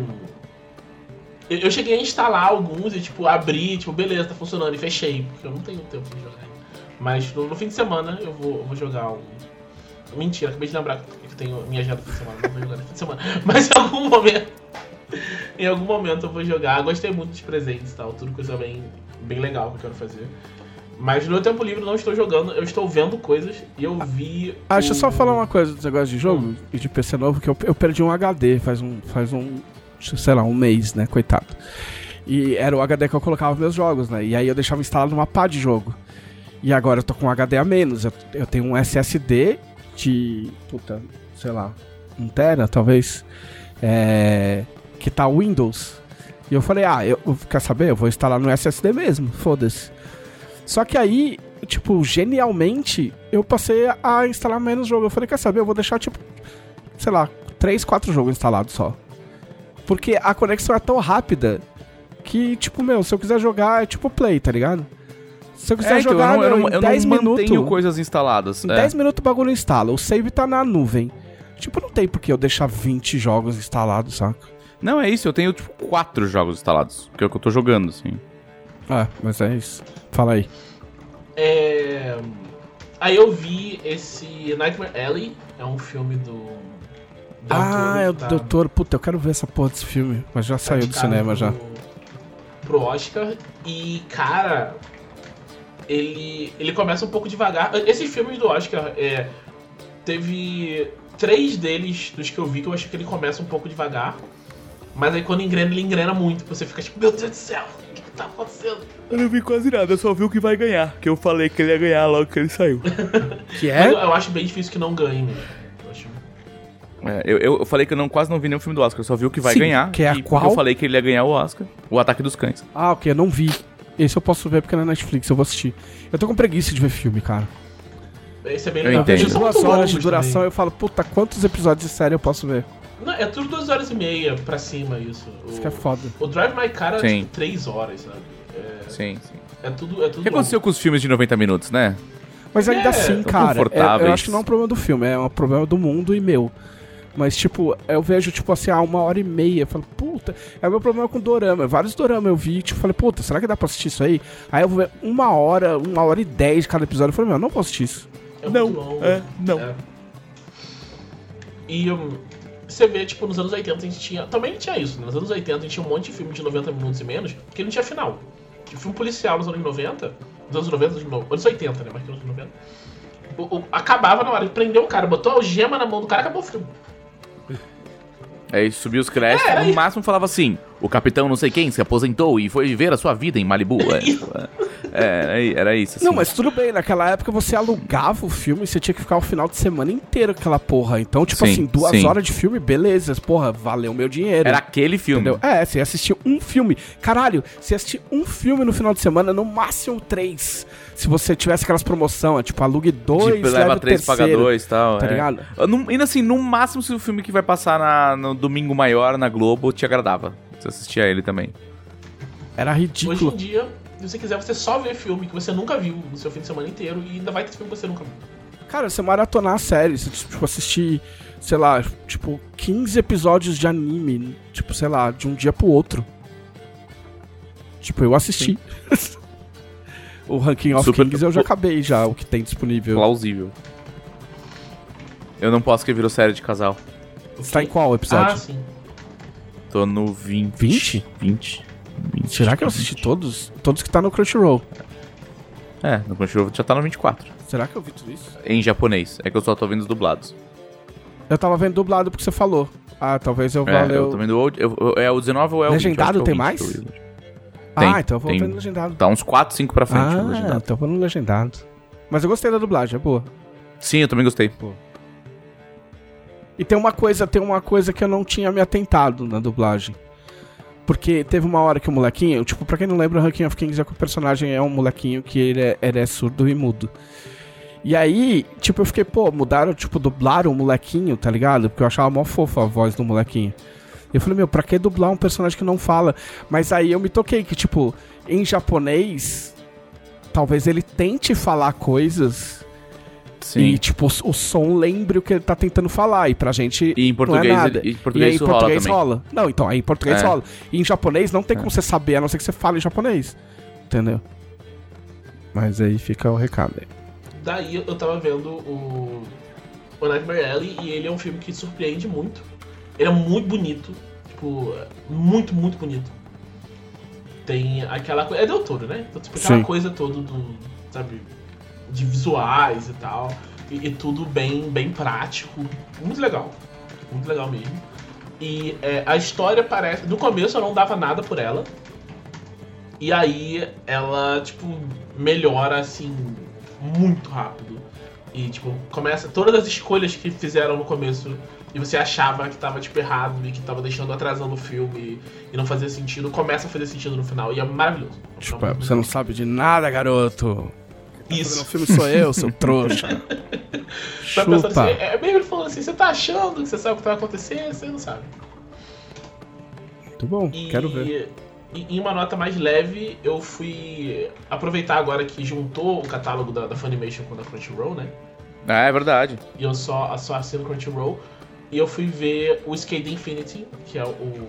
Eu, eu cheguei a instalar alguns e, tipo, abri, tipo, beleza, tá funcionando, e fechei, porque eu não tenho tempo de jogar. Mas no, no fim de semana eu vou, eu vou jogar um. Mentira, acabei de lembrar que eu tenho minha agenda fim de semana, não vou jogar no fim de semana. Mas em algum momento. Em algum momento eu vou jogar. Gostei muito dos presentes e tal, tudo coisa bem, bem legal que eu quero fazer. Mas no meu tempo livre não estou jogando, eu estou vendo coisas e eu vi. Ah, deixa eu só falar uma coisa dos negócios de jogo e de PC novo, que eu, eu perdi um HD faz um, faz um, sei lá, um mês, né, coitado. E era o HD que eu colocava meus jogos, né, e aí eu deixava instalado numa pá de jogo. E agora eu tô com um HD a menos, eu, eu tenho um SSD de, puta, sei lá, 1 tera, talvez. é, que tá Windows. E eu falei, ah, eu, quer saber? Eu vou instalar no SSD mesmo, foda-se. Só que aí, tipo, genialmente, eu passei a instalar menos jogo. Eu falei, quer saber? Eu vou deixar, tipo, sei lá, 3, 4 jogos instalados só. Porque a conexão é tão rápida que, tipo, meu, se eu quiser jogar, é tipo play, tá ligado? Se eu quiser É, então, jogar, eu não, eu não, em eu 10 não minutos. mantenho coisas instaladas. Em é. 10 minutos o bagulho instala. O save tá na nuvem. Tipo, não tem por que eu deixar 20 jogos instalados, saca? Não, é isso, eu tenho, tipo, quatro jogos instalados. Que é o que eu tô jogando, assim. É, mas é isso. Fala aí. É... Aí eu vi esse Nightmare Alley, é um filme do. Del ah, é o tá- Doutor. Puta, eu quero ver essa porra desse filme. Mas já tá saiu do cinema já. Pro, pro Oscar. E, cara, ele, ele começa um pouco devagar. Esses filmes do Oscar, é, teve três deles, dos que eu vi, que eu achei que ele começa um pouco devagar. Mas aí quando engrena, ele engrena muito. Você fica tipo, meu Deus do céu, o que, que tá acontecendo? Eu não vi quase nada, eu só vi o que vai ganhar. Que eu falei que ele ia ganhar logo que ele saiu. Que é? eu, eu acho bem difícil que não ganhe mesmo. Eu acho- É, eu, eu falei que eu não, quase não vi nenhum filme do Oscar, eu só vi o que vai Sim, ganhar. que é a e qual? Eu falei que ele ia ganhar o Oscar. O Ataque dos Cães. Ah, ok, eu não vi. Esse eu posso ver porque é na Netflix, eu vou assistir. Eu tô com preguiça de ver filme, cara. Esse é bem Eu legal. entendo. Eles são Duas horas de duração, também. eu falo, puta, quantos episódios de série eu posso ver? Não, é tudo duas horas e meia pra cima isso. Isso O, que é foda. o Drive My Car é tipo três horas, sabe? É, Sim, sim. é tudo. É tudo O que aconteceu com os filmes de 90 minutos, né? Mas ainda É, assim, cara, é- eu acho que não é um problema do filme, é um problema do mundo e meu. Mas, tipo, eu vejo, tipo assim, ah, uma hora e meia. Eu falo, puta, é o meu problema com dorama. Vários dorama eu vi, tipo, falei, puta, será que dá pra assistir isso aí? Aí eu vou ver uma hora, uma hora e dez de cada episódio. Eu falei, meu, não vou assistir isso. É Não, muito longo. é, não. É. E um, você vê, tipo, nos anos 80 a gente tinha. Também tinha isso, né? Nos anos 80 a gente tinha um monte de filme de 90 minutos e menos que não tinha final. Tipo, filme policial nos anos 90, nos anos 90, nos no- anos 80, né? Mas que nos anos 90. O, o- acabava na hora de prender o cara, botou a algema na mão do cara, acabou o filme. Aí subiu os créditos, É, no aí- máximo falava assim: o capitão não sei quem se aposentou e foi viver a sua vida em Malibu. É, é, era isso. Assim. Não, mas tudo bem, naquela época você alugava o filme e você tinha que ficar o final de semana inteiro com aquela porra. Então, tipo Sim, assim, duas sim. horas de filme, beleza, porra, valeu meu dinheiro. Era aquele filme. Entendeu? É, você assistiu um filme. Caralho, você assistiu um filme no final de semana, no máximo três. Se você tivesse aquelas promoções, tipo, alugue dois, Tipo, leva leva três, paga terceiro. dois e tal. tá é. ligado? No, ainda assim, no máximo, se o filme que vai passar na- no domingo maior na Globo te agradava. Você assistia ele também. Era Hoje em ridículo. dia, se você quiser, você só vê filme que você nunca viu no seu fim de semana inteiro e ainda vai ter filme que você nunca viu. Cara, você maratonar a série, você, tipo, assistir, sei lá, tipo, 15 episódios de anime, tipo, sei lá, de um dia pro outro. Tipo, eu assisti. o Ranking of Super- Kings eu já acabei já, o que tem disponível. Plausível. Eu não posso que virou série de casal. Você tá em qual Ah, episódio? sim. Tô no 20. 20? 20. 20 Será que eu assisti todos? Todos que tá no Crunchyroll. É, no Crunchyroll já tá no 24. Será que eu vi tudo isso? Em japonês. É que eu só tô vendo os dublados. Eu tava vendo dublado porque você falou. Ah, talvez eu É, valeu. eu tô vendo o, eu- eu- é o 19 ou é o 20? Legendado Eu acho que é o tem 20 mais? eu vi. ah, tem, então eu vou tem. vendo legendado. Tá uns 4, 5 pra frente o Ah, legendado. então eu vou no legendado. Mas eu gostei da dublagem, é boa. Sim, eu também gostei. E tem uma coisa, tem uma coisa que eu não tinha me atentado na dublagem. Porque teve uma hora que o molequinho, tipo, pra quem não lembra, o Ranking of Kings é que o personagem é um molequinho que ele é, ele é surdo e mudo. E aí, tipo, eu fiquei, pô, mudaram, tipo, dublaram o molequinho, tá ligado? Porque eu achava mó fofa a voz do molequinho. Eu falei, meu, pra que dublar um personagem que não fala? Mas aí eu me toquei que, tipo, em japonês, talvez ele tente falar coisas Sim. e, tipo, o, o som lembre o que ele tá tentando falar. E pra gente. E em português, não é nada. ele- em e português aí, isso em português rola rola, Não, então, aí em português É. rola. E em japonês não tem como você saber, a não ser que você fale em japonês. Entendeu? Mas aí fica o recado aí. Daí eu tava vendo o, o Nightmare Alley e ele é um filme que surpreende muito. Ele é muito bonito. Tipo, muito, muito bonito. Tem aquela coisa. É Del Toro, né? Então, tipo, aquela Sim. coisa toda do. Sabe? De visuais e tal. E, e tudo bem, bem prático. Muito legal. Muito legal mesmo. E é, a história parece. No começo eu não dava nada por ela. E aí ela, tipo, melhora assim muito rápido. E, tipo, começa. Todas as escolhas que fizeram no começo e você achava que tava, tipo, errado e que tava deixando atrasando o filme e não fazia sentido, começa a fazer sentido no final. E é maravilhoso. Tipo, é, você não sabe de nada, garoto. Um Isso. filme sou eu, seu trouxa. Tá pensando assim, Chupa. é é meio ele falando assim, você tá achando que você sabe o que vai acontecer, você não sabe. Muito bom, E, quero ver. e em uma nota mais leve, eu fui aproveitar agora que juntou o catálogo da, da Funimation com o da Crunchyroll, né? É, é verdade. E eu só, só assino Crunchyroll. E eu fui ver o Skate Infinity, que é o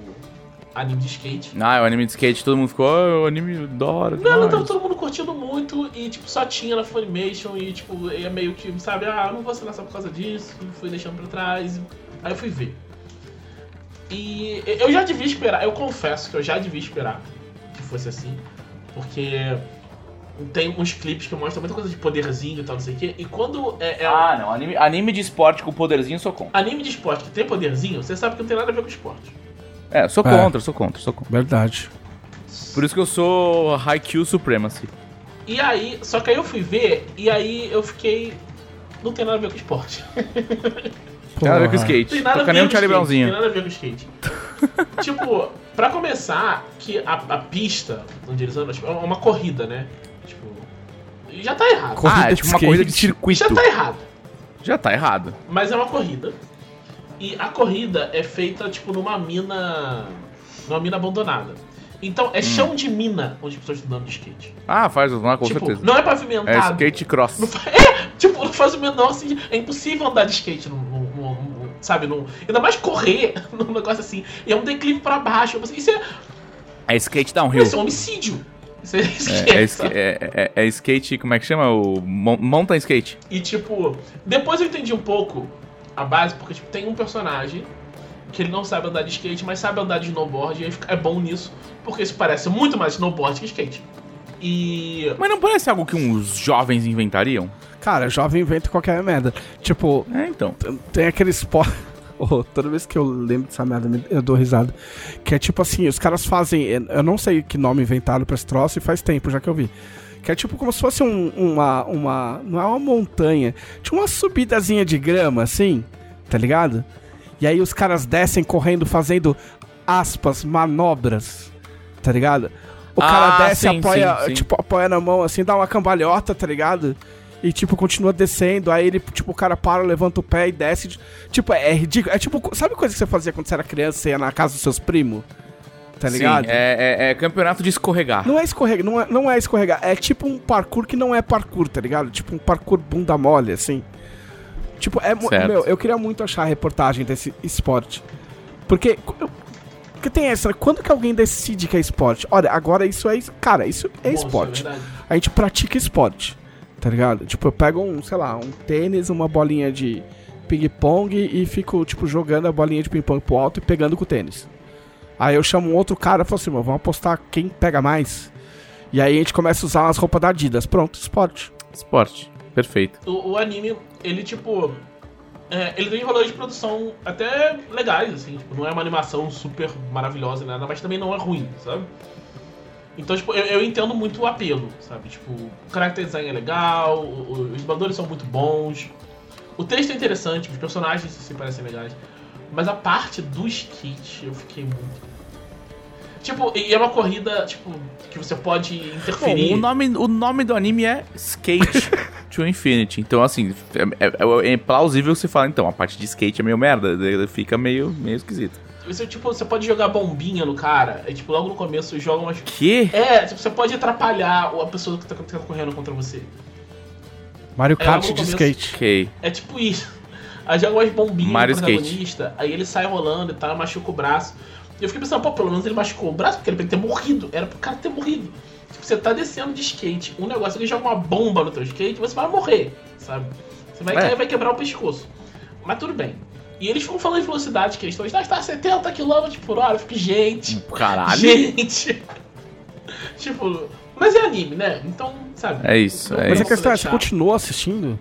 anime de skate. Ah, o anime de skate, todo mundo ficou, ah, o anime da hora. Não, não demais." tava todo mundo curtindo muito e, tipo, só tinha na Funimation e, tipo, é meio que, sabe, ah, eu não vou assinar só por causa disso, fui deixando pra trás. Aí eu fui ver. E eu já devia esperar, eu confesso que eu já devia esperar que fosse assim, porque tem uns clipes que mostram muita coisa de poderzinho e tal, não sei o quê, e quando é, é Ah, não, anime, anime de esporte com poderzinho eu sou contra. anime de esporte que tem poderzinho, você sabe que não tem nada a ver com esporte. É, sou É. contra, sou contra, sou contra. Verdade. Por isso que eu sou Haikyuu Supremacy. E aí, só que aí eu fui ver, e aí eu fiquei. Não tem nada a ver com esporte. Tem nada a ver com skate. Tem nada a Toca ver nem com um Charlie skate. Brownzinho. Tem nada a ver com skate. tipo, pra começar, que a, a pista onde eles andam tipo, é uma corrida, né? Tipo. e Já tá errado. Corrida Ah, é tipo uma corrida de skate. circuito. Já tá errado. Já tá errado. Mas é uma corrida. E a corrida é feita, tipo, numa mina. numa mina abandonada. Então Hum. é chão de mina onde as pessoas estão andando de skate. Ah, faz, não, com tipo, certeza. não é É pavimentado. skate cross. Não fa- É, tipo, não faz o menor sentido. É impossível andar de skate num. num- num- sabe, num, ainda mais correr num negócio assim. E é um declive pra baixo. Isso é, É skate downhill. isso é um homicídio. Isso é, É, é, é, ska- sabe? é- é- é skate, como é que chama? O mountain skate. E tipo, depois eu entendi um pouco a base, porque tipo, tem um personagem que ele não sabe andar de skate, mas sabe andar de snowboard, e é bom nisso, porque isso parece muito mais snowboard que skate. E. Mas não parece algo que uns jovens inventariam? Cara, jovem inventa qualquer merda. Tipo, É, então. tem aquele esporte. Oh, toda vez que eu lembro dessa merda, me- eu dou risada. Que é tipo assim, os caras fazem. Eu não sei que nome inventaram pra esse troço e faz tempo já que eu vi. Que é tipo como se fosse um- uma. uma não é uma montanha. Tinha uma subidazinha de grama, assim, tá ligado? E aí os caras descem correndo, fazendo aspas, manobras, tá ligado? O cara Ah, desce, sim, apoia, sim, sim. tipo, apoia na mão assim, dá uma cambalhota, tá ligado? E, tipo, continua descendo, aí ele, tipo, o cara para, levanta o pé e desce. de- Tipo, é ridículo. É tipo, sabe coisa que você fazia quando você era criança, você ia na casa dos seus primos? Tá ligado? Sim, é, é- é campeonato de escorregar. Não é escorregar, não é, não é escorregar, é tipo um parkour que não é parkour, tá ligado? Tipo um parkour bunda mole, assim. Tipo, é. Certo. Meu, eu queria muito achar a reportagem desse esporte. Porque. Porque tem essa, né? quando que alguém decide que é esporte? Olha, agora isso é. Cara, isso é Bom, isso esporte. verdade. a gente pratica esporte, tá ligado? Tipo, eu pego um, sei lá, um tênis, uma bolinha de ping-pong e fico, tipo, jogando a bolinha de ping-pong pro alto e pegando com o tênis. Aí eu chamo um outro cara e falo assim, vamos apostar quem pega mais. E aí a gente começa a usar umas roupas da Adidas. Pronto, esporte. Esporte. Perfeito. O, o anime, ele tipo. é, ele tem valores de produção até legais, assim. Tipo, não é uma animação super maravilhosa e nada, mas também não é ruim, sabe? Então, tipo, eu, eu entendo muito o apelo, sabe? Tipo, o character design é legal, o- o- os dubladores são muito bons, o texto é interessante, os personagens se parecem legais. Mas a parte do skate, eu fiquei muito. Tipo, e é uma corrida, tipo, que você pode Bom, interferir. o nome, o nome do anime é Skate to Infinity. Então, assim, é, é- é plausível você falar, então, a parte de skate é meio merda. daí Fica meio, meio esquisito. Você, tipo, você pode jogar bombinha no cara, é tipo, logo no começo joga umas. Que? É, tipo, você pode atrapalhar a pessoa que tá, que tá correndo contra você. Mario É, Kart de começo. skate. Ok. É tipo isso. Aí joga umas bombinhas Mario no protagonista, aí ele sai rolando e tal, machuca o braço. E eu fiquei pensando, pô, pelo menos ele machucou o braço, porque ele podia ter morrido. Era pro cara ter morrido. Tipo, você tá descendo de skate, um negócio que joga uma bomba no teu skate, você vai morrer, sabe? Você vai É. cair e vai quebrar o pescoço. Mas tudo bem. E eles ficam falando de velocidade, que eles estão, ah, está a 70 km por hora. Eu fico, gente. Caralho. Gente! tipo, mas é anime, né? Então, sabe? É isso, é Mas isso. a questão é, você continuou assistindo?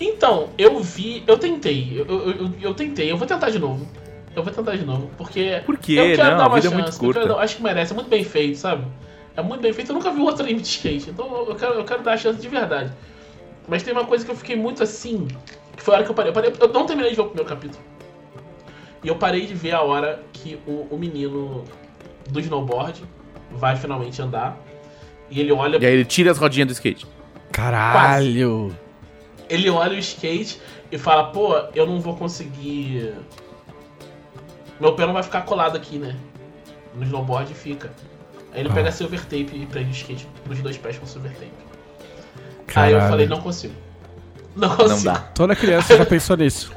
Então, eu vi, eu tentei, eu, eu, eu- eu tentei, eu vou tentar de novo. Eu vou tentar de novo, porque. Por quê? Eu quero Não, dar uma é chance. curta. quero acho que merece, é muito bem feito, sabe? É muito bem feito. Eu nunca vi outro anime de skate, então eu quero, eu quero dar a chance de verdade. Mas tem uma coisa que eu fiquei muito assim, que foi a hora que eu parei. Eu, parei- eu não terminei de ver o primeiro capítulo. E eu parei de ver a hora que o, o menino do snowboard vai finalmente andar. E ele olha. E aí ele tira as rodinhas do skate. Caralho! Ele olha o skate e fala, pô, eu não vou conseguir. Meu pé não vai ficar colado aqui, né? No snowboard fica. Aí ele Ah. pega silver tape e prende o skate nos dois pés com silver tape. Aí Caralho. eu falei, não consigo. Não consigo. Não dá. Toda criança já pensou nisso.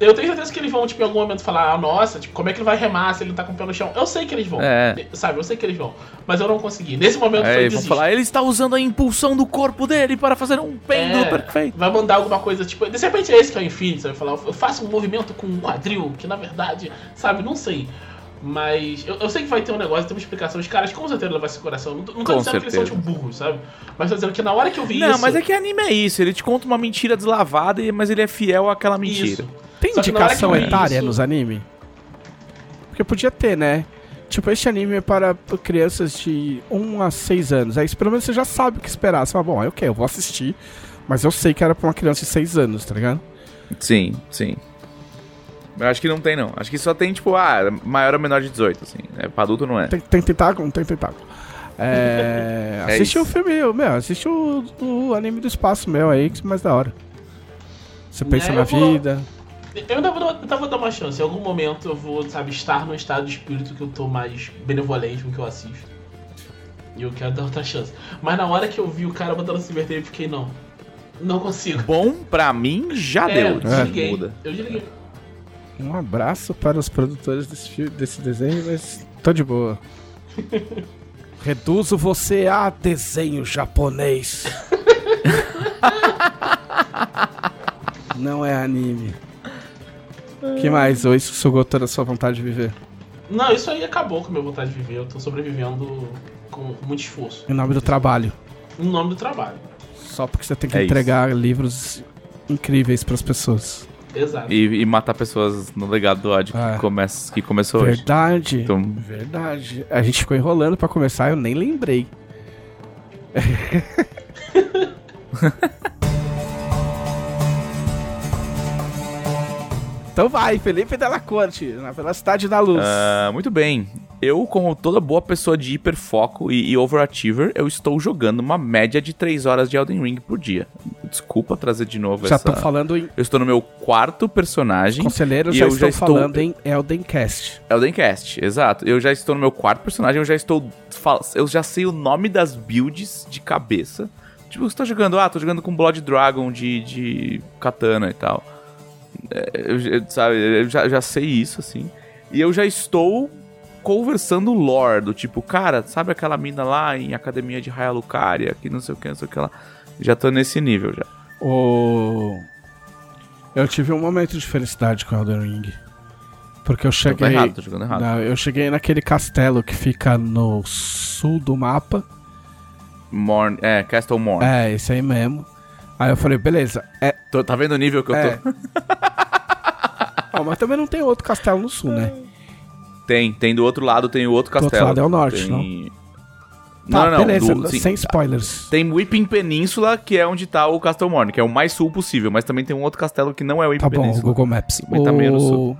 Eu tenho certeza que eles vão, tipo, em algum momento falar, ah, nossa, tipo, como é que ele vai remar se ele tá com o pé no chão? Eu sei que eles vão. É. Sabe, eu sei que eles vão. Mas eu não consegui. Nesse momento Aí foi vão desistir. falar, ele está usando a impulsão do corpo dele para fazer um pêndulo É, perfeito. Vai mandar alguma coisa, tipo, de repente é esse que é o Infinity, vai falar, eu faço um movimento com um quadril, que na verdade, sabe, não sei. Mas eu, eu sei que vai ter um negócio, tem uma explicação. Os caras com certeza levar esse coração. Não, tô- não tô Com dizendo que eles são certeza. tipo burros, sabe? Mas tô dizendo que na hora que eu vi Não, isso. mas é que anime é isso. Ele te conta uma mentira deslavada, mas ele é fiel àquela mentira. Isso. Tem Só que indicação que etária isso- nos anime? Porque podia ter, né? Tipo, este anime é para crianças de 1 a 6 anos. Aí pelo menos você já sabe o que esperar. Você fala, bom, é ok, eu vou assistir. Mas eu sei que era pra uma criança de 6 anos, tá ligado? Sim, sim. Eu acho que não tem, não. Acho que só tem, tipo, ah, maior ou menor de 18, assim. É, pra adulto não é. Tem, tem tentáculo? Não tem tentáculo. É. É assiste isso. o filme, meu, assiste o, o anime do espaço meu aí, que é mais da hora. Você pensa É, na eu vou- vida. Eu ainda vou, ainda vou dar uma chance. Em algum momento eu vou, sabe, estar num estado de espírito que eu tô mais benevolente com o que eu assisto. E eu quero dar outra chance. Mas na hora que eu vi o cara botando se inverter, eu fiquei, não. Não consigo. Bom, pra mim, já É, deu. eu desliguei. Muda. Eu desliguei. Um abraço para os produtores desse, desse desenho, mas tô de boa. Reduzo você a desenho japonês. Não é anime. Que mais? Ou isso sugou toda a sua vontade de viver? Não, isso aí acabou com a minha vontade de viver. Eu tô sobrevivendo com muito esforço. Em nome do trabalho. Em nome do trabalho. Só porque você tem que É isso. entregar livros incríveis pras pessoas. Exato. E, e matar pessoas no legado do ódio Ah. que, começa, que começou hoje. Verdade. Então, Verdade. A gente ficou enrolando pra começar, eu nem lembrei. então vai, Felipe Della Corte, na velocidade da luz. ah, muito bem. Eu, como toda boa pessoa de hiperfoco e, e overachiever, eu estou jogando uma média de 3 horas de Elden Ring por dia. Desculpa trazer de novo já essa... estão falando em. Eu estou no meu quarto personagem. Conselheiros e já eu estão já estou- falando em Eldencast. Eldencast, exato. Eu já estou no meu quarto personagem, eu já estou. Eu já sei o nome das builds de cabeça. Tipo, você tá jogando, ah, tô jogando com Blood Dragon de, de katana e tal. É, eu, eu- sabe, eu já, já sei isso, assim. E eu já estou conversando lore, do tipo, cara, sabe aquela mina lá em Academia de Raya Lucaria, que não sei o que, não sei o que lá. Já tô nesse nível já. Eu tive um momento de felicidade com Elden Ring. Porque eu cheguei. errado, tô jogando errado. Eu cheguei naquele castelo que fica no sul do mapa. Morn, é, Castle Morn. É, esse aí mesmo. Aí eu falei, beleza. É, Tô- tá vendo o nível que eu é. tô? Ó, mas também não tem outro castelo no sul, né? Tem, tem do outro lado, tem o outro Do castelo. outro lado é o norte, Tem- Tá, Não, não, não. beleza, do- sim. sem spoilers. Tem Whipping Península, que é onde tá o Castle Morn, que é o mais sul possível, mas também tem um outro castelo que não é o Whipping Tá bom, Península. Google Maps. Mas tá meio no O- sul.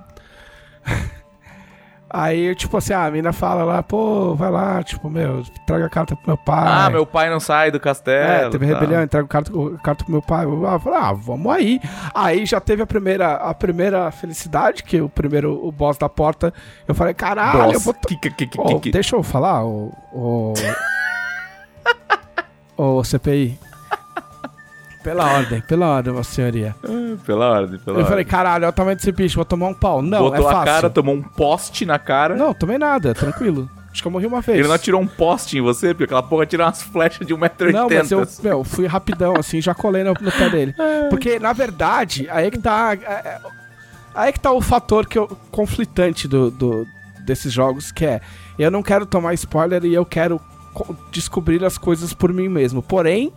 Aí, tipo assim, a mina fala lá, pô, vai lá, tipo, meu, traga a carta pro meu pai. Ah, meu pai não sai do castelo. É, teve tá. rebelião, entrega o carta, o carta pro meu pai. Eu ah, falei, ah, vamos aí. Aí já teve a primeira, a primeira felicidade, que o primeiro, o boss da porta, eu falei, caralho, eu Boss. vou... to- Que- que- que- que- deixa eu falar, o... o... Ô, CPI. Pela ordem, pela ordem, vossa senhoria. Pela ordem, pela Eu falei, ordem. caralho, olha o tamanho desse bicho, vou tomar um pau. Não, Botou é a fácil. cara, tomou um poste na cara. Não, tomei nada, tranquilo. Acho que eu morri uma vez. Ele não atirou um poste em você, porque aquela porra tira umas flechas de 1,80m. Não, mas eu, meu, fui rapidão, assim, já colei no, no pé dele. Porque, na verdade, aí que tá. é, é, Aí que tá o fator que eu, conflitante do, do- desses jogos, que é eu não quero tomar spoiler e eu quero co- descobrir as coisas por mim mesmo. Porém,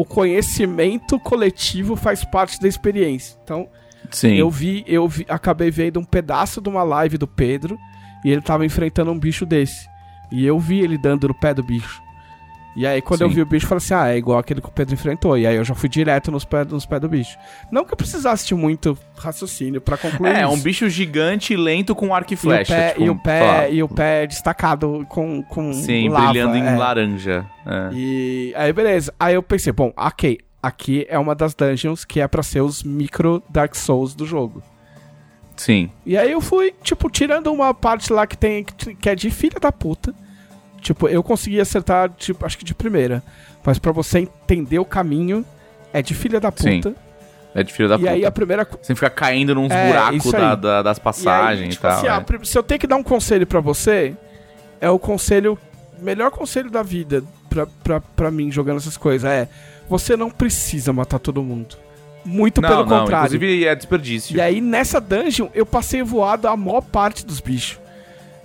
o conhecimento coletivo faz parte da experiência. Então, Sim. eu vi, eu vi, acabei vendo um pedaço de uma live do Pedro e ele tava enfrentando um bicho desse. E eu vi ele dando no pé do bicho. E aí, quando eu Sim. vi o bicho, eu falei assim: ah, é igual aquele que o Pedro enfrentou. E aí eu já fui direto nos pés, nos pés do bicho. Não que eu precisasse de muito raciocínio pra concluir. É, isso. um bicho gigante lento com arco e E o flecha. pé, tipo, e o pé, e o pé destacado com, com Sim, lava, brilhando em é. laranja. É. E aí, beleza. Aí eu pensei, bom, ok, aqui é uma das dungeons que é pra ser os micro Dark Souls do jogo. Sim. E aí eu fui, tipo, tirando uma parte lá que tem que é de filha da puta. Tipo, eu consegui acertar, tipo, acho que de primeira. Mas pra você entender o caminho, é de filha da Sim, puta. É de filho da e puta. aí a primeira co- Você fica caindo nos É, buracos da- da- das E aí, passagens e, tipo tal. assim, é. pri- se eu tenho que dar um conselho pra você, é o conselho, melhor conselho da vida pra, pra, pra mim jogando essas coisas. É, você não precisa matar todo mundo. Muito não, pelo não, contrário. inclusive é desperdício. E aí, nessa dungeon, eu passei voado a maior parte dos bichos.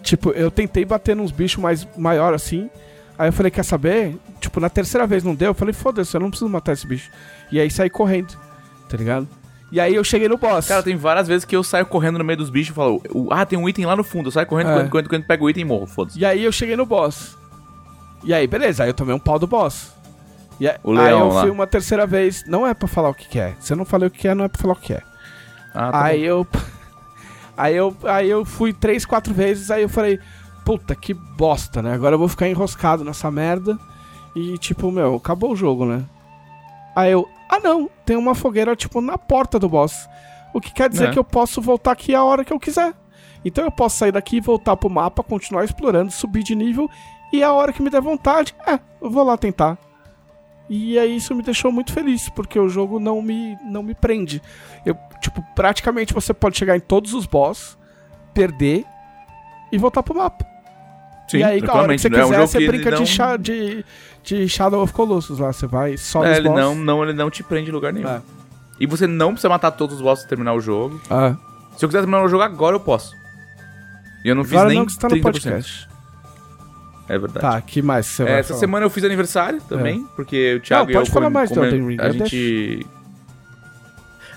Tipo, eu tentei bater nos bichos mais maior assim. Aí eu falei, quer saber? Tipo, na terceira vez não deu. Eu falei, foda-se, eu não preciso matar esse bicho. E aí saí correndo, tá ligado? E aí eu cheguei no boss. Cara, tem várias vezes que eu saio correndo no meio dos bichos e falo, "O- ah, tem um item lá no fundo. Eu saio correndo, É. correndo, correndo, correndo, pego o item e morro, foda-se. E aí eu cheguei no boss. E aí, beleza, aí eu tomei um pau do boss. E aí, aí eu lá. fui uma terceira vez. Não é pra falar o que, que é. Se eu não falei o que é, não é pra falar o que é. Ah, tá aí eu. Aí eu, aí eu fui três, quatro vezes, aí eu falei, puta que bosta, né? Agora eu vou ficar enroscado nessa merda. E tipo, meu, acabou o jogo, né? Aí eu, ah não, tem uma fogueira, tipo, na porta do boss. O que quer dizer É. que eu posso voltar aqui a hora que eu quiser. Então eu posso sair daqui, voltar pro mapa, continuar explorando, subir de nível. E a hora que me der vontade, é, eu vou lá tentar. E aí isso me deixou muito feliz, porque o jogo não me, não me prende. Eu, tipo, praticamente você pode chegar em todos os boss, perder e voltar pro mapa. Sim, e aí, a hora que você tranquilamente, não é um quiser, você brinca não- de, de, de Shadow of Colossus lá. Você vai só É, ele boss. não, não, ele não te prende em lugar nenhum. É. E você não precisa matar todos os bosses pra terminar o jogo. Ah, Se eu quiser terminar o jogo agora, eu posso. E eu não fiz agora nem não que você tá no 30%. podcast. É verdade. Tá, que mais você É, vai essa falar? semana eu fiz aniversário também, porque o Thiago Não, e eu pode falar mais Elden Ring, A eu gente.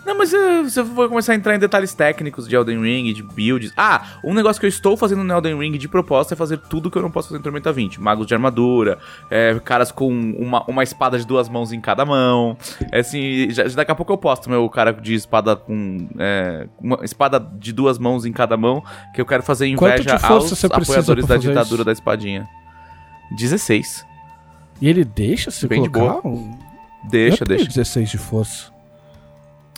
Não, mas eh, você for começar a entrar em detalhes técnicos de Elden Ring, de builds. Ah, um negócio que eu estou fazendo no Elden Ring de propósito é fazer tudo que eu não posso fazer em Tormenta 20. Magos de armadura, é, caras com uma, uma espada de duas mãos em cada mão. É assim, já, daqui a pouco eu posto meu cara de espada com. é, uma espada de duas mãos em cada mão, que eu quero fazer inveja de aos apoiadores da ditadura isso? da espadinha. 16. E ele deixa você Bem de colocar um... Deixa, eu tenho deixa. 16 de força.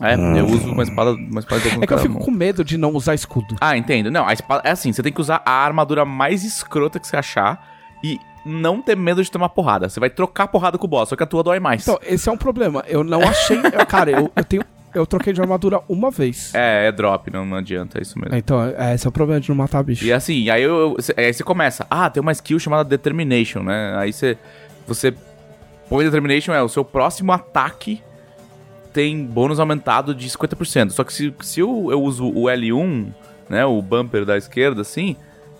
É, eu uso uma espada, uma espada de É que eu fico com medo de não usar escudo. Ah, entendo. Não, a espada é assim, você tem que usar a armadura mais escrota que você achar e não ter medo de tomar porrada. Você vai trocar porrada com o boss, só que a tua dói mais. Então, esse é um problema. Eu não achei... eu- cara, eu, eu tenho... Eu troquei de armadura uma vez. É, é drop, não, não adianta, é isso mesmo. Então, é, esse é o problema de não matar bicho. E assim, aí, eu, aí você começa, ah, tem uma skill chamada Determination, né? Aí você, você põe Determination, é o seu próximo ataque tem bônus aumentado de 50%. Só que se, se eu, eu uso o L1, né, o bumper da esquerda, assim,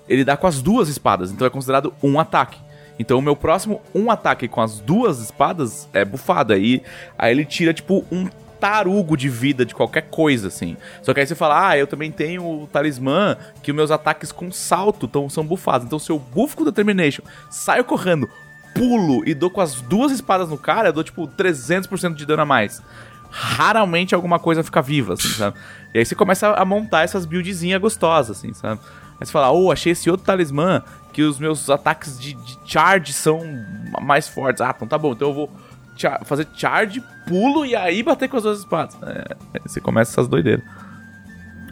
ele dá com as duas espadas, então é considerado um ataque. Então o meu próximo um ataque com as duas espadas é bufado. Aí, aí ele tira, tipo, um tarugo de vida de qualquer coisa, assim. Só que aí você fala, ah, eu também tenho o talismã que os meus ataques com salto tão, são bufados. Então se eu bufo com Determination, saio correndo, pulo e dou com as duas espadas no cara, eu dou, tipo, 300% de dano a mais. Raramente alguma coisa fica viva, assim, sabe? E aí você começa a montar essas buildzinhas gostosas, assim, sabe? Aí você fala, oh, achei esse outro talismã que os meus ataques de, de charge são mais fortes. Ah, então tá bom, então eu vou cha- fazer charge, pulo e aí bater com as duas espadas. É, aí você começa essas doideiras.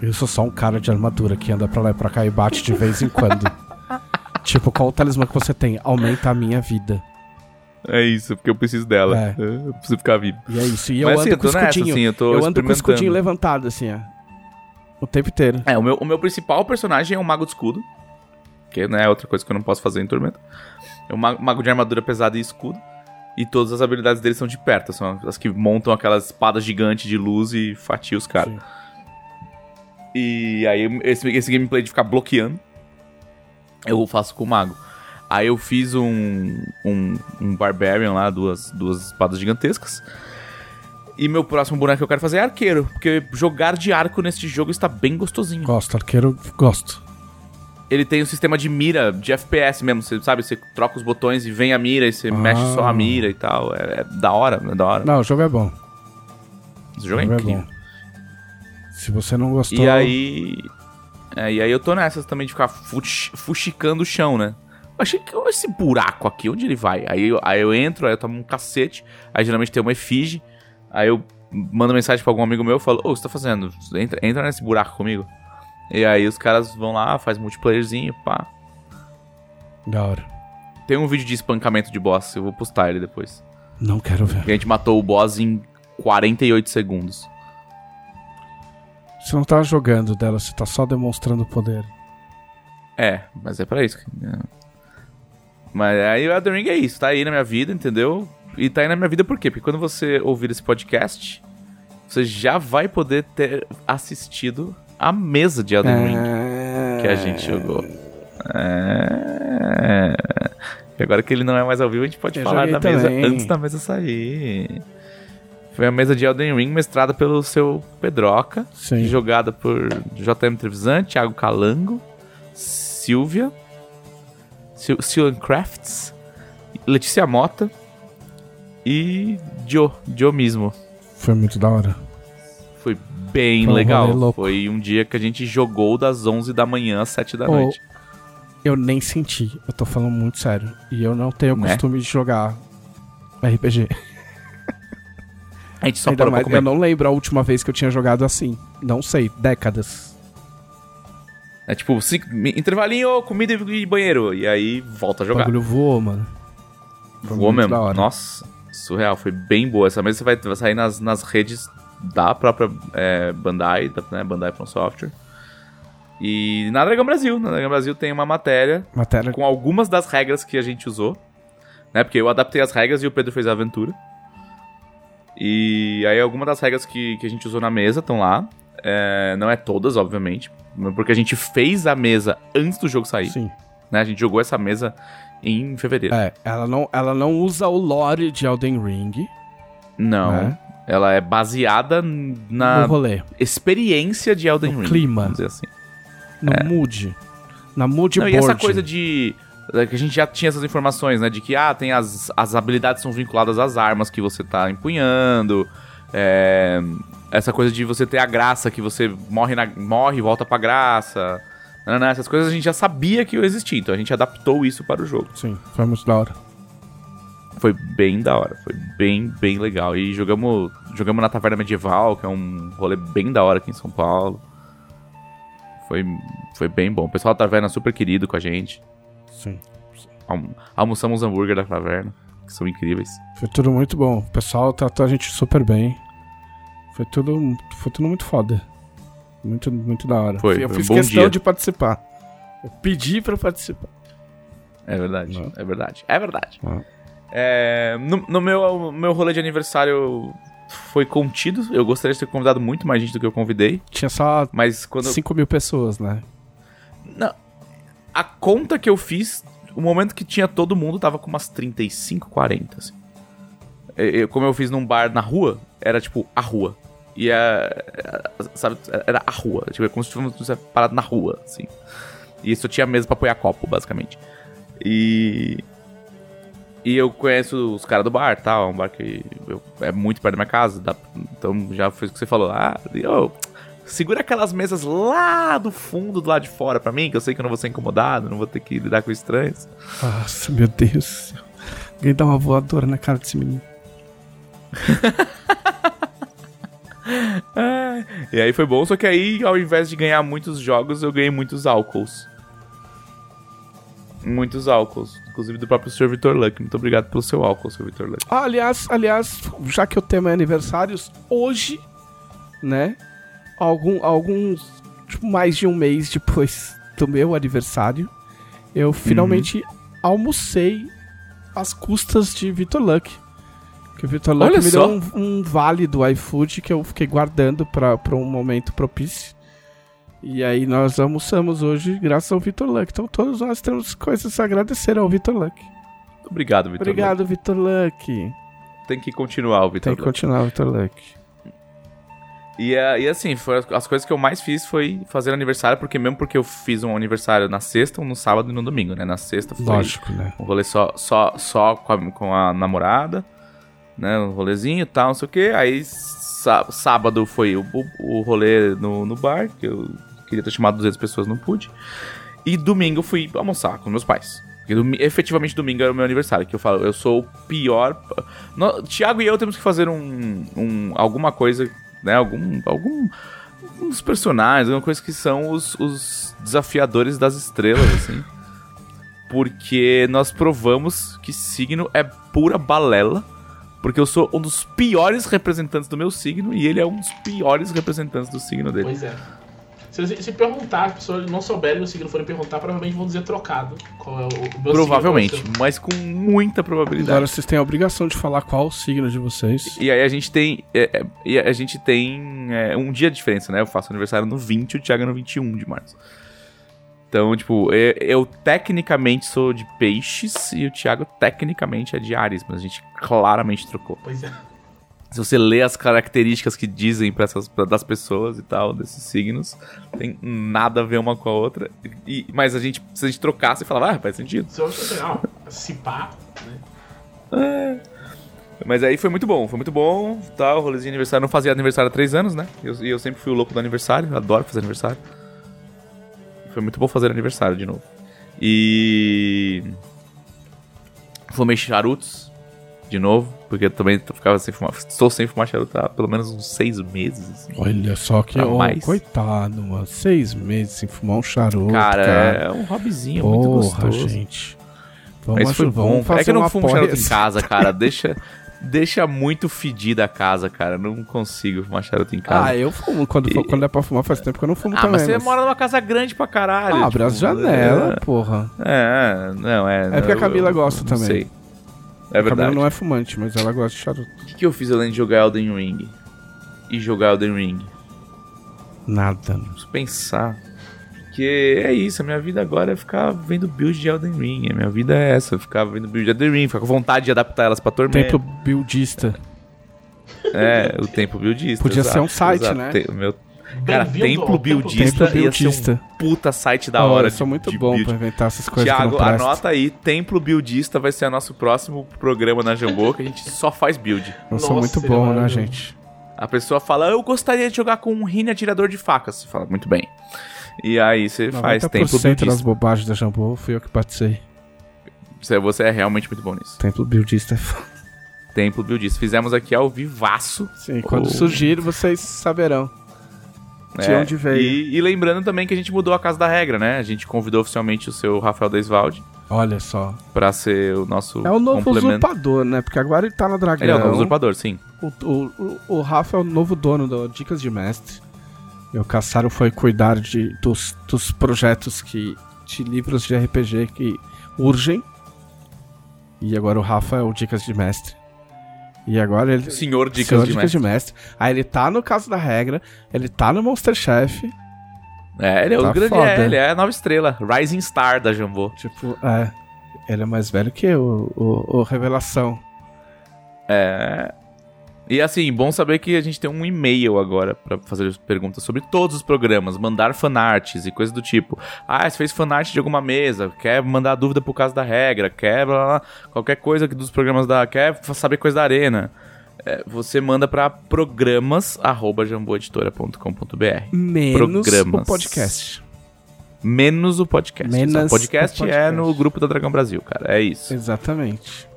Eu sou só um cara de armadura que anda pra lá e pra cá e bate de vez em quando. tipo, qual o talismã que você tem? Aumenta a minha vida. É isso, porque eu preciso dela. É. Eu preciso ficar vivo. E é isso. E eu Mas, ando assim, com o tô nessa, escudinho. assim, eu eu ando com o escudinho levantado, assim, ó. O tempo inteiro. É, o meu, o meu principal personagem é um mago de escudo. Que né, é outra coisa que eu não posso fazer em Tormenta. É um ma- mago de armadura pesada e escudo. E todas as habilidades dele são de perto. São as que montam aquelas espadas gigantes de luz e fatiam os caras. E aí, esse, esse gameplay de ficar bloqueando, eu faço com o mago. Aí eu fiz um, um, um Barbarian lá, duas, duas espadas gigantescas. E meu próximo boneco que eu quero fazer é arqueiro. Porque jogar de arco nesse jogo está bem gostosinho. Gosto, arqueiro, gosto. ele tem um sistema de mira, de FPS mesmo, você sabe? Você troca os botões e vem a mira e você mexe só a mira e tal. É, é da hora, é da hora. Não, o jogo é bom. Esse jogo é O jogo incrível. bom. Se você não gostou. E aí. é, e aí eu tô nessas também de ficar fuxi- fuxicando o chão, né? Achei que esse buraco aqui, onde ele vai? Aí eu, aí eu entro, aí eu tomo um cacete, aí geralmente tem uma efígie, aí eu mando mensagem pra algum amigo meu e falo, ô, o que você tá fazendo? Entra, entra nesse buraco comigo. E aí os caras vão lá, faz multiplayerzinho, pá. Da hora. Tem um vídeo de espancamento de boss, eu vou postar ele depois. Não quero ver. E a gente matou o boss em 48 segundos. Você não tá jogando dela, você tá só demonstrando poder. É, mas é pra isso. que-. Mas aí o Elden Ring é isso, tá aí na minha vida, entendeu? E tá aí na minha vida por quê? Porque quando você ouvir esse podcast, você já vai poder ter assistido a mesa de Elden Ring É... que a gente jogou. É. E agora que ele não é mais ao vivo, a gente pode Eu falar da mesa também. antes da mesa sair. Foi a mesa de Elden Ring mestrada pelo seu Pedroca. Sim. Jogada por JM Trevisan, Thiago Calango, Silvia, Silan Crafts, Letícia Mota e Joe, Joe mesmo. Foi muito da hora. Foi bem Foi um legal. Foi um dia que a gente jogou das 11 da manhã às 7 da Ô, noite. Eu nem senti, eu tô falando muito sério. E eu não tenho Né? costume de jogar RPG. A gente só Ainda mais, comer. eu não lembro a última vez que eu tinha jogado assim. Não sei, décadas. É tipo, cinco- intervalinho, comida e banheiro. E aí volta a O jogar. bagulho voou, mano. Foi Voou mesmo. Nossa, surreal. Foi bem boa. Essa mesa você vai, vai sair nas, nas redes da própria é, Bandai, da né, Bandai From Software. E na Dragão Brasil. Na Dragão Brasil tem uma matéria Matéria. com algumas das regras que a gente usou. Né? Porque eu adaptei as regras e o Pedro fez a aventura. E aí algumas das regras que, que a gente usou na mesa estão lá. É, não é todas, obviamente. Porque a gente fez a mesa antes do jogo sair. Sim. Né? A gente jogou essa mesa em fevereiro. É, ela não, ela não usa o lore de Elden Ring Não. É. Ela é baseada na experiência de Elden No Ring. clima. Vamos dizer assim. no mood. Na mood É. Não, e board. essa coisa de. é, Que a gente já tinha essas informações, né? De que, ah, tem as, as habilidades são vinculadas às armas que você tá empunhando. é, essa coisa de você ter a graça, que você morre, na, morre e volta pra graça. Não, não, essas coisas a gente já sabia que existia, então a gente adaptou isso para o jogo. Sim, foi muito da hora. Foi bem da hora, foi bem, bem legal. E jogamos, jogamos na Taverna Medieval, que é um rolê bem da hora aqui em São Paulo. Foi, foi bem bom. O pessoal da taverna é super querido com a gente. Sim. Alm- almoçamos hambúrguer da taverna, que são incríveis. Foi tudo muito bom. O pessoal tratou a gente super bem. Foi tudo, foi tudo muito foda. Muito, muito da hora. Foi, eu foi um fiz bom questão dia. de participar. Eu pedi pra participar. É verdade, Não. é verdade, é verdade. Não. É, no no meu, meu rolê de aniversário foi contido. Eu gostaria de ter convidado muito mais gente do que eu convidei. Tinha só Mas quando. 5 mil pessoas, né? Não. A conta que eu fiz, o momento que tinha todo mundo, tava com umas 35, 40, assim. Eu- como eu fiz num bar na rua, era tipo a rua. E é. Sabe, era a rua. Tipo, é como se tivesse parado na rua, assim. E só tinha mesa pra apoiar copo, basicamente. E. E eu conheço os caras do bar, tal. É um bar que eu- é muito perto da minha casa. dá- então já foi o que você falou. Ah, eu, segura aquelas mesas lá do fundo, do lado de fora pra mim, que eu sei que eu não vou ser incomodado, não vou ter que lidar com estranhos. Nossa, meu Deus do céu. Alguém dá uma voadora na cara desse menino. E aí foi bom, só que aí, ao invés de ganhar muitos jogos, eu ganhei muitos álcools. Muitos álcools. Inclusive do próprio Sr. Vitor Luck. Muito obrigado pelo seu álcool, Sr. Vitor Luck. Ah, aliás, aliás, já que o tema é aniversários, hoje, né? Algum, alguns, tipo, mais de um mês depois do meu aniversário, eu finalmente almocei às custas de Vitor Luck. Que o Vitor Luck Olha me só. deu um, um vale do iFood que eu fiquei guardando pra, pra um momento propício. E aí nós almoçamos hoje graças ao Vitor Luck. Então todos nós temos coisas a agradecer ao Vitor Luck. Obrigado, Vitor Obrigado, Vitor Luck. Luck. Tem que continuar o Vitor Tem que Luck. continuar, Vitor Luck. E, é- e assim, foi as- as coisas que eu mais fiz foi fazer aniversário, porque mesmo porque eu fiz um aniversário na sexta, um no sábado e no domingo, né? Na sexta foi Lógico, né? um rolê só, só, só com, a, com a namorada, né? Um rolezinho e tal, não sei o quê. Aí sá- sábado foi o, o, o rolê no, no bar, que eu queria ter chamado 200 pessoas, não pude. E domingo eu fui almoçar com meus pais. Domi- efetivamente domingo era o meu aniversário, que eu falo, eu sou o pior. No, Tiago e eu temos que fazer um, um alguma coisa, né? Algum algum uns personagens, alguma coisa que são os, os desafiadores das estrelas, assim. Porque nós provamos que signo é pura balela. Porque eu sou um dos piores representantes do meu signo e ele é um dos piores representantes do signo dele. Pois é. Se, se perguntar, as pessoas não souberem o signo forem perguntar, provavelmente vão dizer trocado. Qual é o, o meu Provavelmente, signo, qual mas com muita probabilidade. Agora vocês têm a obrigação de falar qual o signo de vocês. E aí a gente tem. é, é, e a gente tem é, um dia de diferença, né? Eu faço aniversário no 20 e o Thiago é no 21 de março. Então, tipo, eu, eu tecnicamente sou de peixes e o Thiago tecnicamente é de Ares, mas a gente claramente trocou. é? Pois é. Se você lê as características que dizem para essas pra- das pessoas e tal, desses signos, tem nada a ver uma com a outra. E, mas a gente, se a gente trocasse, falava, ah, faz sentido. Se pá, né? Mas aí foi muito bom, foi muito bom, tal, rolezinho de aniversário. Eu não fazia aniversário há três anos, né? E eu, eu sempre fui o louco do aniversário, adoro fazer aniversário. Foi muito bom fazer aniversário de novo. E. Fumei charutos de novo, porque eu também ficava sem fumar. Estou sem fumar charuto há pelo menos uns seis meses. assim. Olha só que, ó, mais. coitado, mano. Seis meses sem fumar um charuto, Cara, cara. é um hobbyzinho muito Porra, gostoso. gente. Vamos, Mas foi vamos bom. fazer É que eu não fumo porra charuto em casa, cara. Deixa, deixa muito fedida a casa, cara. Não consigo fumar charuto em casa. Ah, eu fumo. Quando, for- quando é pra fumar, faz tempo que eu não fumo Ah, também. mas você mora numa casa grande pra caralho. Ah, abre as tipo, janelas, porra. É, não, é. É porque a Camila eu gosta também. Sei. É A Camila verdade. não é fumante, mas ela gosta de charuto. O que, que eu fiz além de jogar Elden Ring? E jogar Elden Ring? Nada. Preciso pensar. Porque é isso, a minha vida agora é ficar vendo build de Elden Ring. A minha vida é essa, ficar vendo build de Elden Ring, ficar com vontade de adaptar elas pra Tormenta. Templo buildista. É, o templo buildista. Podia ser exato, um site, exato. né? Tem- o meu... Cara, Bem-vindo templo buildista Templo ia ser buildista. um puta site da Ó, hora. eu sou muito de bom build. pra inventar essas coisas prestam. anota aí, Templo Buildista vai ser o nosso próximo programa na Jambô, que a gente só faz build. Eu sou muito bom, né, gente? A pessoa fala, eu gostaria de jogar com um Rini atirador de facas. Você fala, muito bem. E aí você faz Templo 90% das Buildista. bobagens da Jambô fui eu que batizei. Você, você é realmente muito bom nisso. Templo buildista é foda. Templo Buildista. Fizemos aqui ao vivaço. Sim, quando surgir, vocês saberão. De É, onde veio. E, e lembrando também que a gente mudou a casa da regra, né? A gente convidou oficialmente o seu Rafael Deisvalde Olha só. pra ser o nosso É o novo usurpador, né? Porque agora ele tá na Dragão. Ele é o novo usurpador, sim. O, o, o, o Rafa é o novo dono do Dicas de Mestre. E o Caçaro foi cuidar de, dos, dos projetos que. de livros de RPG que urgem. E agora o Rafa é o Dicas de Mestre. E agora ele. Senhor Dicas Senhor de Dicas Mestre. de Mestre. Aí ele tá no caso da regra, ele tá no Monster Chef. É, ele é o Tá grande. foda. É, ele é a nova estrela. Rising Star da Jambô. Tipo, é. Ele é mais velho que o, o, o Revelação. É. E assim, bom saber que a gente tem um e-mail agora pra fazer perguntas sobre todos os programas, mandar fanarts e coisas do tipo. Ah, você fez fanart de alguma mesa, quer mandar dúvida por causa da regra, quer blá, blá, blá, qualquer coisa que dos programas da. quer saber coisa da arena. É, você manda pra programas@jamboeditora.com.br. Menos Programas. o podcast. Menos o podcast. Menos o podcast, o é podcast. no grupo da Dragão Brasil, cara. É isso. Exatamente.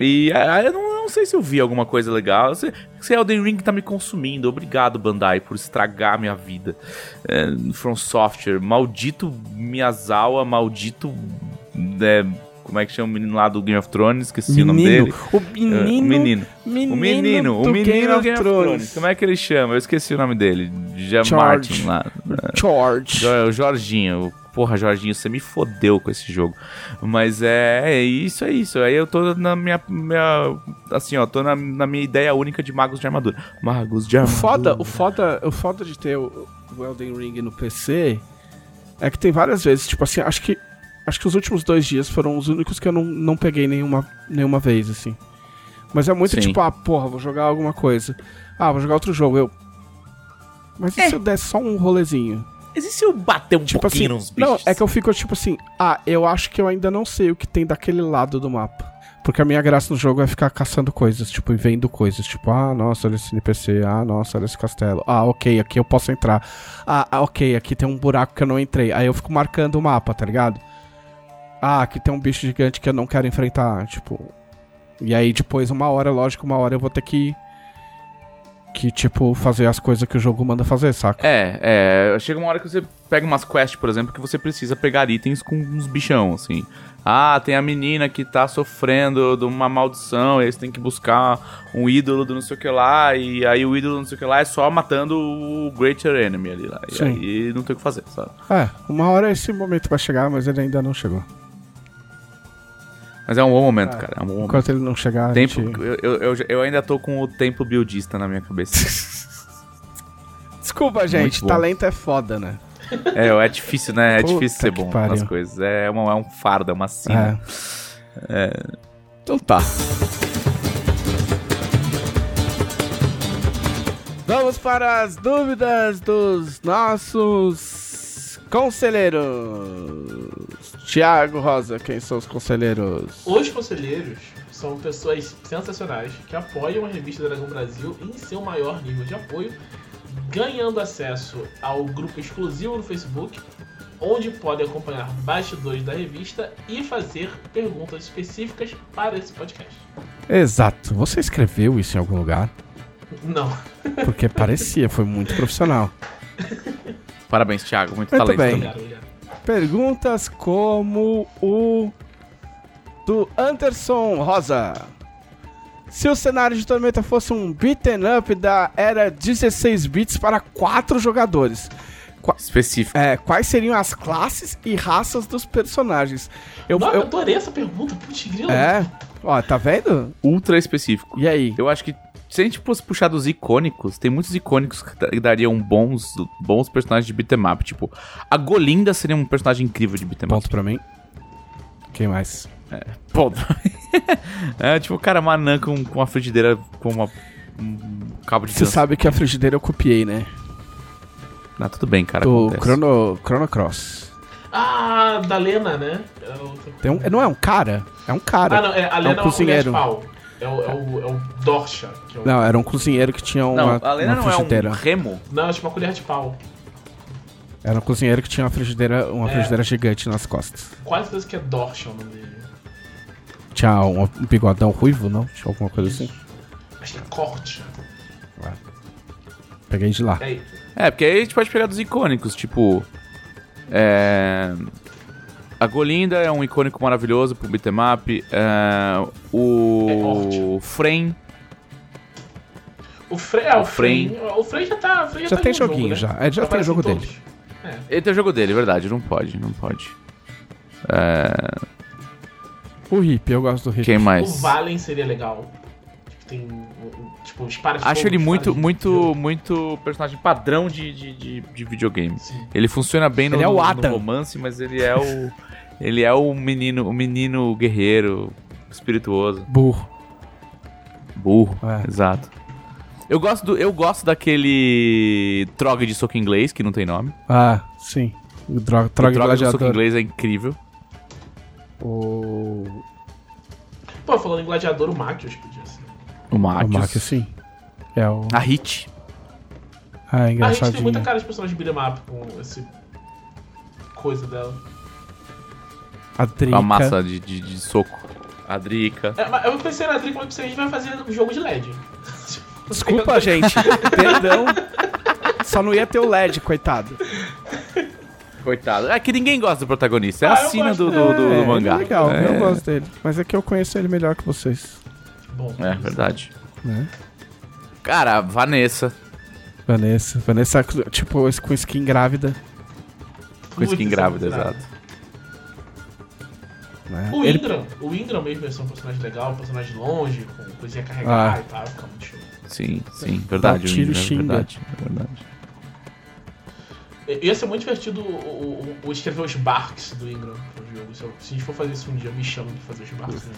E ah, eu não, não sei se eu vi alguma coisa legal. Se, se Elden Ring tá me consumindo. Obrigado, Bandai, por estragar minha vida. É, From Software. Maldito Miyazawa, maldito. é, como é que chama o menino lá do Game of Thrones? Esqueci o nome dele. O É, menino. o menino. menino O menino, o do menino Game do of Game of Thrones. Thrones. Como é que ele chama? Eu esqueci o nome dele. Já George. Martin lá. George. Jo- O Jorginho. Porra, Jorginho, você me fodeu com esse jogo. Mas é, é isso, é isso. Aí eu tô na minha. minha assim, ó, tô na, na minha ideia única de magos de armadura. Magos de O armadura. foda, o foda, o foda de ter o, o Elden Ring no PC é que tem várias vezes, tipo assim, acho que acho que os últimos dois dias foram os únicos que eu não, não peguei nenhuma, nenhuma vez, assim. Mas é muito Sim. tipo, ah, porra, vou jogar alguma coisa. Ah, vou jogar outro jogo. Eu. Mas e É. se eu der só um rolezinho? Mas e se eu bater um Tipo pouquinho assim. nos bichos? Não, é que eu fico tipo assim. Ah, eu acho que eu ainda não sei o que tem daquele lado do mapa. Porque a minha graça no jogo é ficar caçando coisas, tipo, e vendo coisas. Tipo, ah, nossa, olha esse NPC. Ah, nossa, olha esse castelo. Ah, ok, aqui eu posso entrar. Ah, ah, ok, aqui tem um buraco que eu não entrei. Aí eu fico marcando o mapa, tá ligado? Ah, aqui tem um bicho gigante que eu não quero enfrentar. Tipo. E aí depois, uma hora, lógico, uma hora eu vou ter que. Que, tipo, fazer as coisas que o jogo manda fazer, saca? É, é. Chega uma hora que você pega umas quests, por exemplo, que você precisa pegar itens com uns bichão, assim. Ah, tem a menina que tá sofrendo de uma maldição, e aí você tem que buscar um ídolo do não sei o que lá, e aí o ídolo do não sei o que lá é só matando o Greater Enemy ali lá. E Sim. aí não tem o que fazer, sabe? É, uma hora esse momento vai chegar, mas ele ainda não chegou. Mas é um bom momento, cara. É um bom momento. Enquanto ele não chegar, Tempo, gente... eu, eu, eu, eu ainda tô com o tempo buildista na minha cabeça. Desculpa, gente, talento é foda, né? é, é difícil, né? É Puta difícil ser bom pariu. nas coisas. É, uma, é um fardo, é uma sina. É. Então tá. Vamos para as dúvidas dos nossos conselheiros. Tiago Rosa, quem são os conselheiros? Os conselheiros são pessoas sensacionais que apoiam a revista Dragão Brasil em seu maior nível de apoio, ganhando acesso ao grupo exclusivo no Facebook, onde podem acompanhar bastidores da revista e fazer perguntas específicas para esse podcast. Exato. Você escreveu isso em algum lugar? Não. Porque parecia, foi muito profissional. Parabéns, Thiago. Muito, Muito talento bem. também. Obrigado, obrigado. Perguntas como o do Anderson Rosa. Se o cenário de Tormenta fosse um beaten up da era 16 bits para 4 jogadores, Específico. é, quais seriam as classes e raças dos personagens? Eu, Não, eu eu, adorei essa pergunta, putz grila. é, ó, tá vendo? Ultra específico. E aí? Eu acho que se a gente fosse puxar dos icônicos, tem muitos icônicos que da- dariam bons, bons personagens de beat'em up. Tipo, a Golinda seria um personagem incrível de beat'em up. Ponto pra mim. Quem mais? Ponto. é tipo, cara, uma anã com, com uma frigideira com uma, um cabo de Você dança. sabe que a frigideira eu copiei, né? Ah, tudo bem, cara. Do acontece. Chrono, Chrono Cross. Ah, da Lena, né? É o- Tem um, não é um cara? É um cara. Ah, não, é, a Lena é, um cozinheiro. pau. É o, é o, é o Dorsha. Que é o, Não, era um cozinheiro que tinha uma, Não, a Lena uma não é frigideira. um remo. não, é tipo uma colher de pau. Era um cozinheiro que tinha uma frigideira, uma É. frigideira gigante nas costas. Quase certeza que é Dorsha o nome dele. Tinha um, um bigodão ruivo, não? Tinha alguma coisa assim? Acho que é Corte. Peguei de lá. É, É, porque aí a gente pode pegar dos icônicos, tipo. É. A Golinda é um icônico maravilhoso pro beat'em up. É, É o Hort. Frame. o Frey, é, o O. Frey. O Frey já tá. o Frey Já tá tem em um jogo, joguinho, né? já. É, já tem Aparece jogo em dele. É. Ele tem o jogo dele, é verdade. Não pode, não pode. É, O Hip, eu gosto do Hip. quem O mais? Valen seria legal. Tipo, tem. Tipo, os pares Acho ele muito, muito, muito. muito personagem padrão de, de, de, de videogame. Sim. Ele funciona bem no, Ele é o no- no Adam. romance, mas ele é o. ele é o menino, o menino guerreiro, espirituoso. Burro. Burro, É. exato. Eu gosto, do, eu gosto daquele Trog de soco inglês, que não tem nome. Ah, sim. O Droga, o de soco inglês é incrível. O... Pô, falando em gladiador, o Machios podia ser. O O Machios. Mac, sim. É o... A Hit. Ah, é A gente tem engraçadinho. muita cara de personagem beat'em up com esse. coisa dela. A Com Drica. a massa de, de, de soco. A Drica. É, mas eu pensei na Drica, mas a gente vai fazer um jogo de LED. Desculpa, gente. Perdão. Só não ia ter o LED, coitado. Coitado. É que ninguém gosta do protagonista. É Ah, a sina do, do, do- É, do mangá. É legal, É, eu gosto dele. Mas é que eu conheço ele melhor que vocês. Bom, É verdade. Né? Cara, Vanessa. Vanessa. Vanessa, tipo, com skin grávida. Com skin grávida, exato. Né? O Ele- Ingram, o Ingram mesmo é um personagem legal, um personagem longe, com coisinha a carregar Ah. e tal, fica muito show. Sim, sim. Verdade. Dá tiro o Indra, xinga. Verdade, é verdade. Ia ser muito divertido o, o- o escrever os barks do Ingram pro jogo. Se, eu- se a gente for fazer isso um dia, me chama de fazer os barks do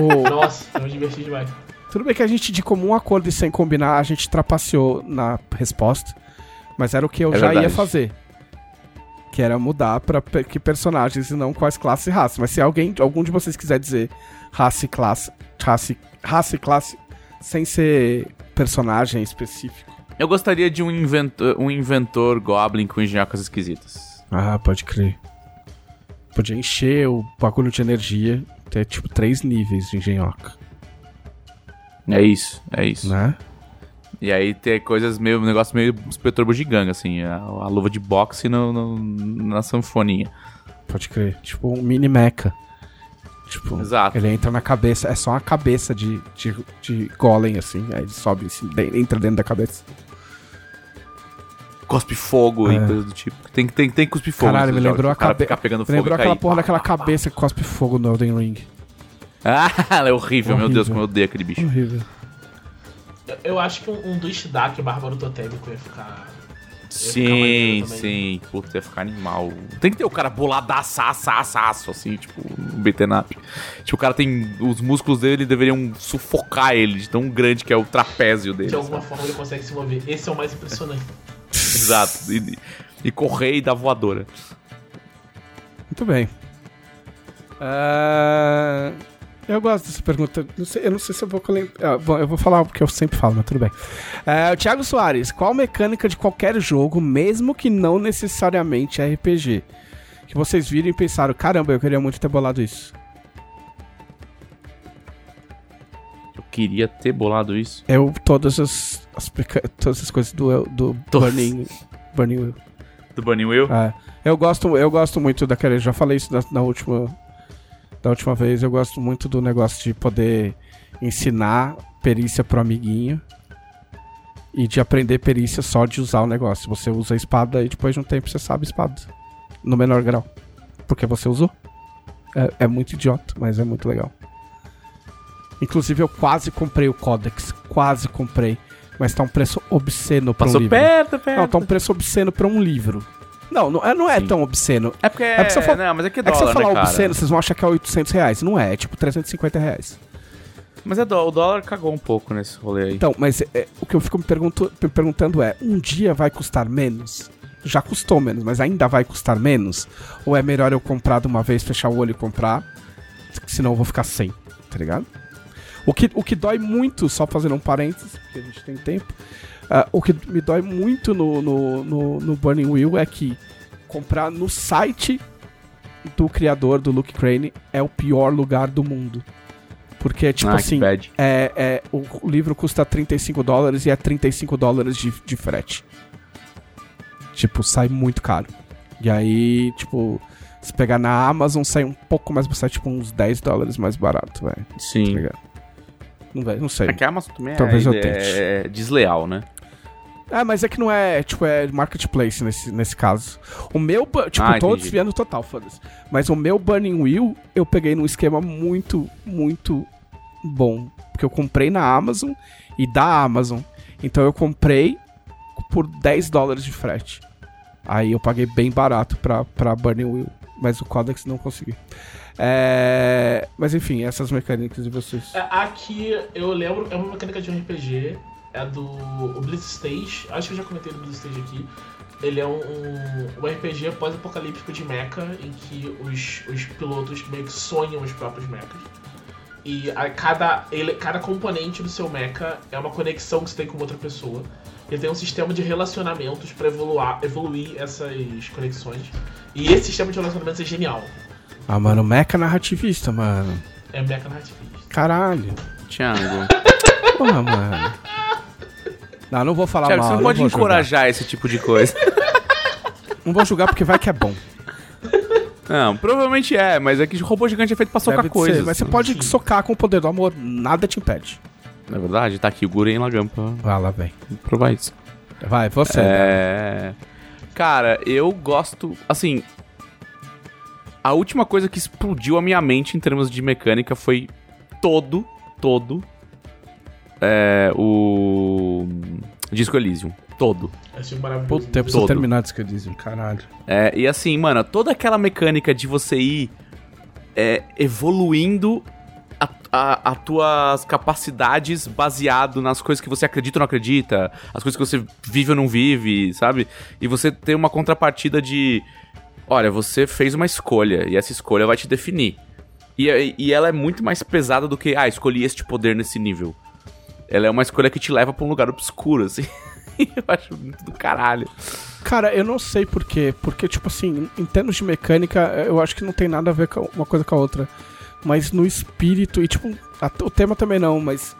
Ingram. o- Nossa, eu me diverti demais. Tudo bem que a gente, de comum acordo e sem combinar, a gente trapaceou na resposta. Mas era o que eu É já ia verdade. fazer. Que era mudar pra pe- que personagens e não quais classes e raças. Mas se alguém, algum de vocês quiser dizer raça e classe, raça, raça e classe sem ser personagem específico. Eu gostaria de um inventor, um inventor Goblin com engenhocas esquisitas. Ah, pode crer. Podia encher o bagulho de energia, ter tipo três níveis de engenhoca, É isso, é isso. né? E aí ter coisas meio. Um negócio meio inspetor bugiganga, assim. A, a luva de boxe no, no- na sanfoninha. Pode crer. Tipo um mini mecha. Tipo, Exato. ele entra na cabeça, é só uma cabeça de, de, de golem, assim. Aí ele sobe, assim, de- entra dentro da cabeça. Cospe fogo É. e coisas do tipo. Tem, tem, tem cuspe fogo. Caralho, me jogos, lembrou a o cara cabe- ficar pegando Me fogo lembrou e aquela cair. porra daquela cabeça que cospe fogo no Elden Ring. Ah, ela é horrível, meu Deus, Horrível. como eu odeio aquele bicho. Horrível. Eu, acho que um, um Duist Dark Bárbaro Totêmico ia ficar. Sim, sim. Puta, ia ficar animal. Tem que ter o cara boladaço, aço, assim, tipo, um beaten up. Tipo, o cara tem. Os músculos dele deveriam sufocar ele, de tão grande que é o trapézio dele. De alguma sabe? forma ele consegue se mover. Esse é o mais impressionante. Exato. E, e correr e dar voadora. Muito bem. Ah, eu gosto dessa pergunta. Não sei- eu não sei se eu vou lembrar. bom, eu vou falar o que eu sempre falo, mas tudo bem. Ah, o Thiago Soares, qual mecânica de qualquer jogo, mesmo que não necessariamente RPG, que vocês viram e pensaram, caramba, eu queria muito ter bolado isso? Eu queria ter bolado isso. Eu, todas as, as todas as coisas do, do Todas. Burning, Burning Wheel. Do Bunny Will? É. Eu gosto, eu gosto muito daquele. Já falei isso na, na última. Da última vez. Eu gosto muito do negócio de poder ensinar perícia pro amiguinho. E de aprender perícia só de usar o negócio. Você usa a espada e depois de um tempo você sabe espada. No menor grau. Porque você usou. É, é muito idiota, mas é muito legal. Inclusive eu quase comprei o Codex. Quase comprei. Mas tá um preço obsceno pra um Passou livro. perto, perto. Não, tá um preço obsceno pra um livro. Não, não é, não é Sim. tão obsceno. É porque é. É for- não, mas é que é É que se dólar, eu falar né, obsceno, vocês vão achar que é 800 reais. Não é, é tipo 350 reais. Mas é dó- o dólar cagou um pouco nesse rolê aí. Então, mas é, o que eu fico me, pergunto- me perguntando é: um dia vai custar menos? Já custou menos, mas ainda vai custar menos? Ou é melhor eu comprar de uma vez, fechar o olho e comprar? Senão eu vou ficar sem, tá ligado? O que, o que dói muito, só fazendo um parênteses, porque a gente tem tempo. Ah, o que me dói muito no, no, no, no Burning Wheel é que comprar no site do criador, do Luke Crane, é o pior lugar do mundo. Porque, tipo ah, assim, é, é, o livro custa 35 dólares e é 35 dólares de, de frete. Tipo, sai muito caro. E aí, tipo, se pegar na Amazon, sai um pouco mais, sai tipo uns 10 dólares mais barato, velho. Tá Sim. ligado? Não, vai- não sei. É que a Amazon também Talvez é, eu é- tente. é desleal, né? É, mas é que não é, tipo, é marketplace nesse, nesse caso. O meu, tipo, Ah, tô desviando total, foda-se. Mas o meu Burning Wheel, eu peguei num esquema muito, muito bom. Porque eu comprei na Amazon e da Amazon. Então eu comprei por 10 dólares de frete. Aí eu paguei bem barato pra, pra Burning Wheel. Mas o Codex não consegui. É... Mas enfim, essas mecânicas de vocês. É, Aqui eu lembro, é uma mecânica de um RPG, é do o Blitz Stage, acho que eu já comentei do Blitz Stage aqui. Ele é um, um, um RPG pós-apocalíptico de mecha, em que os, os pilotos meio que sonham os próprios mechas. E a cada, ele, cada componente do seu mecha é uma conexão que você tem com outra pessoa. Ele tem um sistema de relacionamentos para evoluar, evoluir essas conexões. E esse sistema de relacionamentos é genial. Ah, mano, mecha narrativista, mano. É mecha narrativista. Caralho. Thiago. Porra, mano. Não, não vou falar Thiago, mal. você não pode encorajar esse tipo de coisa. julgar. Não vou julgar porque vai que é bom. Não, provavelmente é, mas é que robô gigante é feito pra socar Deve coisas. ser, mas você pode socar com o poder do amor, nada te impede. Na verdade, tá aqui o Guren Lagan pra Vai lá, vem. provar isso. Vai, você. É. Cara, eu gosto. Assim. A última coisa que explodiu a minha mente em termos de mecânica foi todo, todo. É. O. Disco Elysium. Todo. Achei maravilhoso. Puta, eu preciso Todo. terminar eu disse, caralho. É, e assim, mano, toda aquela mecânica de você ir é, evoluindo a- a, a tuas capacidades baseado nas coisas que você acredita ou não acredita, as coisas que você vive ou não vive, sabe? E você tem uma contrapartida de. Olha, você fez uma escolha e essa escolha vai te definir. E, e ela é muito mais pesada do que, ah, escolhi este poder nesse nível. Ela é uma escolha que te leva pra um lugar obscuro, assim. eu acho muito do caralho. Cara, eu não sei porquê. Porque, tipo assim, em termos de mecânica, eu acho que não tem nada a ver com uma coisa com a outra. Mas no espírito, e tipo, a- o tema também não, mas.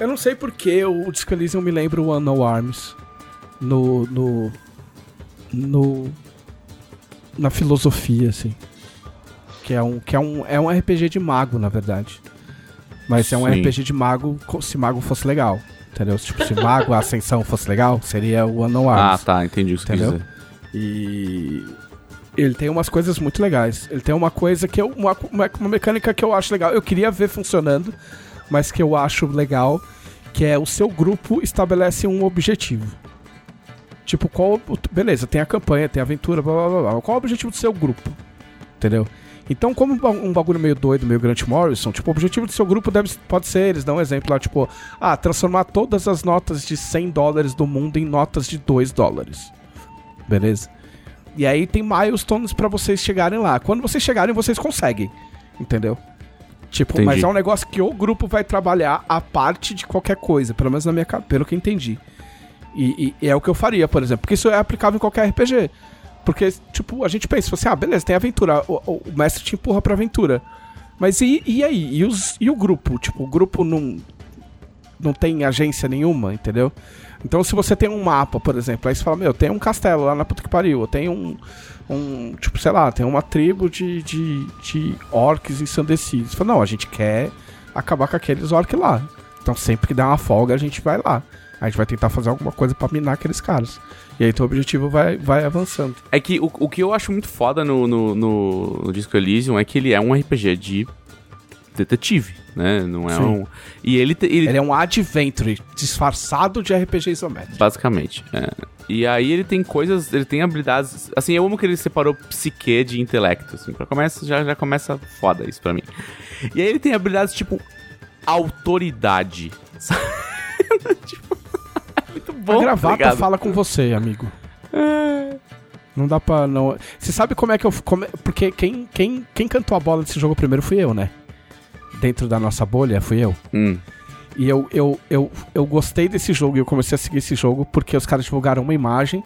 Eu não sei porquê o Disco Elysium me lembra o One No Arms. No. No. No. Na filosofia, assim. Que é um, que é um, é um RPG de mago, na verdade. Mas é um Sim. RPG de mago se mago fosse legal. Entendeu? Tipo, se mago, a ascensão fosse legal, seria o One No Ah, Arms. tá, entendi o que Entendeu? E ele tem umas coisas muito legais. Ele tem uma coisa que eu. Uma, uma, mecânica que eu acho legal. Eu queria ver funcionando, mas que eu acho legal. Que é o seu grupo estabelece um objetivo. Tipo, qual. Beleza, tem a campanha, tem a aventura, blá blá blá. blá. Qual é o objetivo do seu grupo? Entendeu? Então, como um ba- bagulho meio doido, meio Grant Morrison, tipo, o objetivo do seu grupo deve, pode ser, eles dão um exemplo lá, tipo, ah, transformar todas as notas de 100 dólares do mundo em notas de 2 dólares. Beleza? E aí tem milestones pra vocês chegarem lá. Quando vocês chegarem, vocês conseguem. Entendeu? Tipo, Entendi. mas é um negócio que o grupo vai trabalhar a parte de qualquer coisa, pelo menos na minha cabeça, pelo que eu entendi. E, e é o que eu faria, por exemplo, porque isso é aplicável em qualquer RPG. Porque, tipo, a gente pensa, assim, ah, beleza, tem aventura, o, o- mestre te empurra pra aventura. Mas e, e aí? E, os, e o grupo? Tipo, o grupo não, não tem agência nenhuma, entendeu? Então, se você tem um mapa, por exemplo, aí você fala, meu, tem um castelo lá na puta que pariu, ou tem um, um tipo, sei lá, tem uma tribo de, de, de orcs ensandecidos. Você fala, não, a gente quer acabar com aqueles orcs lá. Então, sempre que der uma folga, a gente vai lá. A gente vai tentar fazer alguma coisa pra minar aqueles caras. E aí, teu objetivo vai, vai avançando. É que o, o que eu acho muito foda no, no, no, no Disco Elysium é que ele é um RPG de detetive, né? Não é Sim. um... E ele, ele Ele é um adventure disfarçado de RPG isométrico. Basicamente, é. E aí ele tem coisas, ele tem habilidades. Assim, eu amo que ele separou psique de intelecto, assim. Pra começa, já, já começa foda isso pra mim. E aí ele tem habilidades tipo autoridade. tipo, muito bom. a gravata obrigado. fala com você, amigo. Não dá pra não. Você sabe como é que eu. Como... Porque quem, quem, quem cantou a bola desse jogo primeiro fui eu, né? Dentro da nossa bolha, fui eu. Hum. E eu, eu, eu, eu gostei desse jogo e eu comecei a seguir esse jogo porque os caras divulgaram uma imagem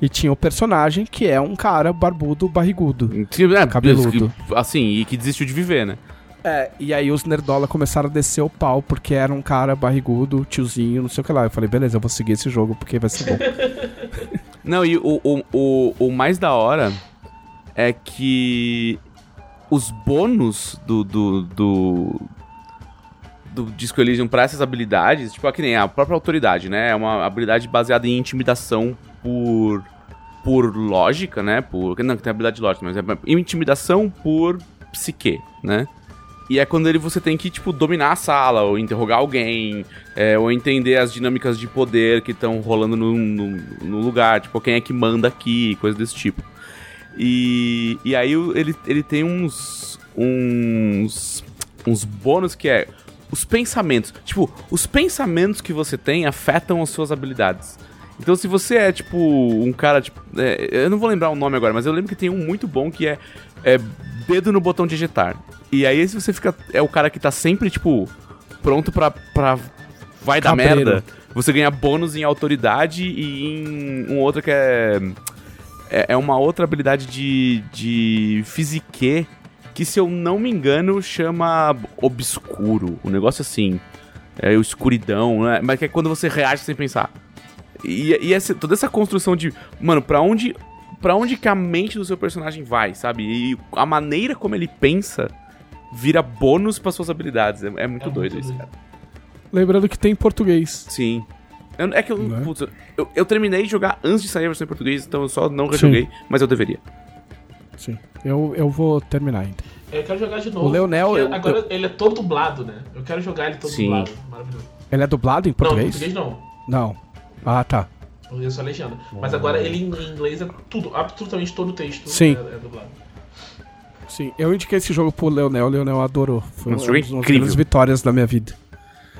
e tinha o personagem que é um cara barbudo, barrigudo. É, Cabeludo. Assim, e que desistiu de viver, né? É, e aí os nerdola começaram a descer o pau porque era um cara barrigudo, tiozinho, não sei o que lá. Eu falei, beleza, eu vou seguir esse jogo porque vai ser bom. Não, e o, o, o, o mais da hora é que os bônus do, do, do, do Disco Elysium pra essas habilidades, tipo, aqui nem a própria autoridade, né? É uma habilidade baseada em intimidação por por lógica, né? Por, não, que tem habilidade de lógica, mas é intimidação por psique, né? E é quando ele, você tem que, tipo, dominar a sala, ou interrogar alguém, é, ou entender as dinâmicas de poder que estão rolando no, no, no lugar, tipo, quem é que manda aqui, coisa desse tipo. E, e aí ele, ele tem uns, uns, uns bônus que é os pensamentos. Tipo, os pensamentos que você tem afetam as suas habilidades. Então, se você é, tipo, um cara, tipo. é, eu não vou lembrar o nome agora, mas eu lembro que tem um muito bom que é, é dedo no botão digitar. E aí, se você fica. É o cara que tá sempre, tipo, pronto pra. pra vai dar Cabreiro. merda. Você ganha bônus em autoridade e em um outro que é. É, é uma outra habilidade de, de physique que, se eu não me engano, chama obscuro. Um negócio assim. É o escuridão, né? Mas que é quando você reage sem pensar. E, e essa- toda essa construção de, mano, pra onde, pra onde que a mente do seu personagem vai, sabe? E a maneira como ele pensa vira bônus para suas habilidades. É, é muito É doido muito isso, doido. cara. Lembrando que tem em português. Sim. Eu- é que eu, Né? putz, eu, eu terminei de jogar antes de sair a versão em português, então eu só não rejoguei, mas eu deveria. Sim. Eu, eu vou terminar ainda. Eu quero jogar de novo. O Leonel, eu- agora ele é todo dublado, né? Eu quero jogar ele todo Sim. dublado. Maravilhoso. Ele é dublado em Não, em português? português não. Não. Ah, tá. Eu só legenda. Mas agora ele em em inglês é tudo, absolutamente todo o texto Sim. É, é dublado. Sim, eu indiquei esse jogo pro Leonel, o Leonel adorou. Foi Nossa, uma jogo das uma vitórias da minha vida.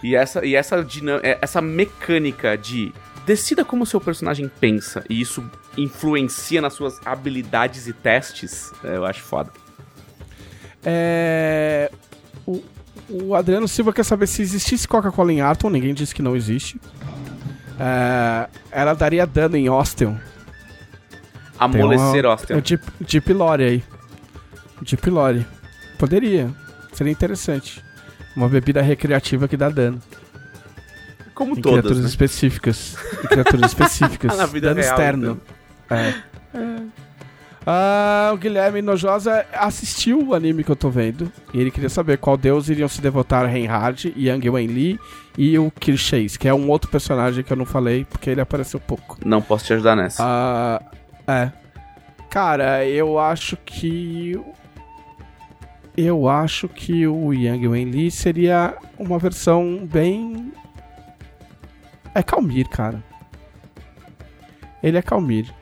E essa, e essa, dinam- é, essa mecânica de decida como o seu personagem pensa e isso influencia nas suas habilidades e testes, é, eu acho foda. É, o, o Adriano Silva quer saber se existisse Coca-Cola em Arton, ninguém disse que não existe. É, ela daria dano em Austin. Amolecer Austin. É o Deep, Deep Lore aí. Deep Lore. Poderia. Seria interessante. Uma bebida recreativa que dá dano. Como Em todas, criaturas né? específicas. Em criaturas específicas. Na vida dano real, externo. É. Ah, o Guilherme Nojosa assistiu o anime que eu tô vendo. E ele queria saber qual deus iriam se devotar a Reinhard, Yang Wenli e o Kirchheis, que é um outro personagem que eu não falei porque ele apareceu pouco. Não posso te ajudar nessa. Ah, é. Cara, eu acho que. Eu acho que o Yang Wenli seria uma versão bem. É Calmir, cara. Ele é Calmir.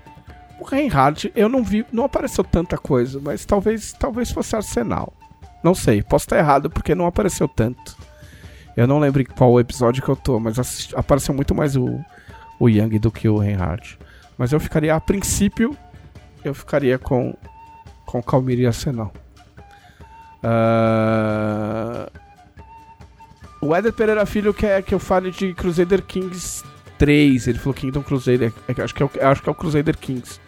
O Reinhard, eu não vi, não apareceu tanta coisa, mas talvez, talvez fosse Arsenal. Não sei, posso estar errado porque não apareceu tanto. Eu não lembro em qual episódio que eu tô, mas assisti- apareceu muito mais o, o Yang do que o Reinhard. Mas eu ficaria, a princípio, eu ficaria com, com Calmir e Arsenal. Ah, O Eder Pereira Filho quer que eu fale de Crusader Kings 3. Ele falou Kingdom Crusader. é que- Acho que é o, acho que é o Crusader Kings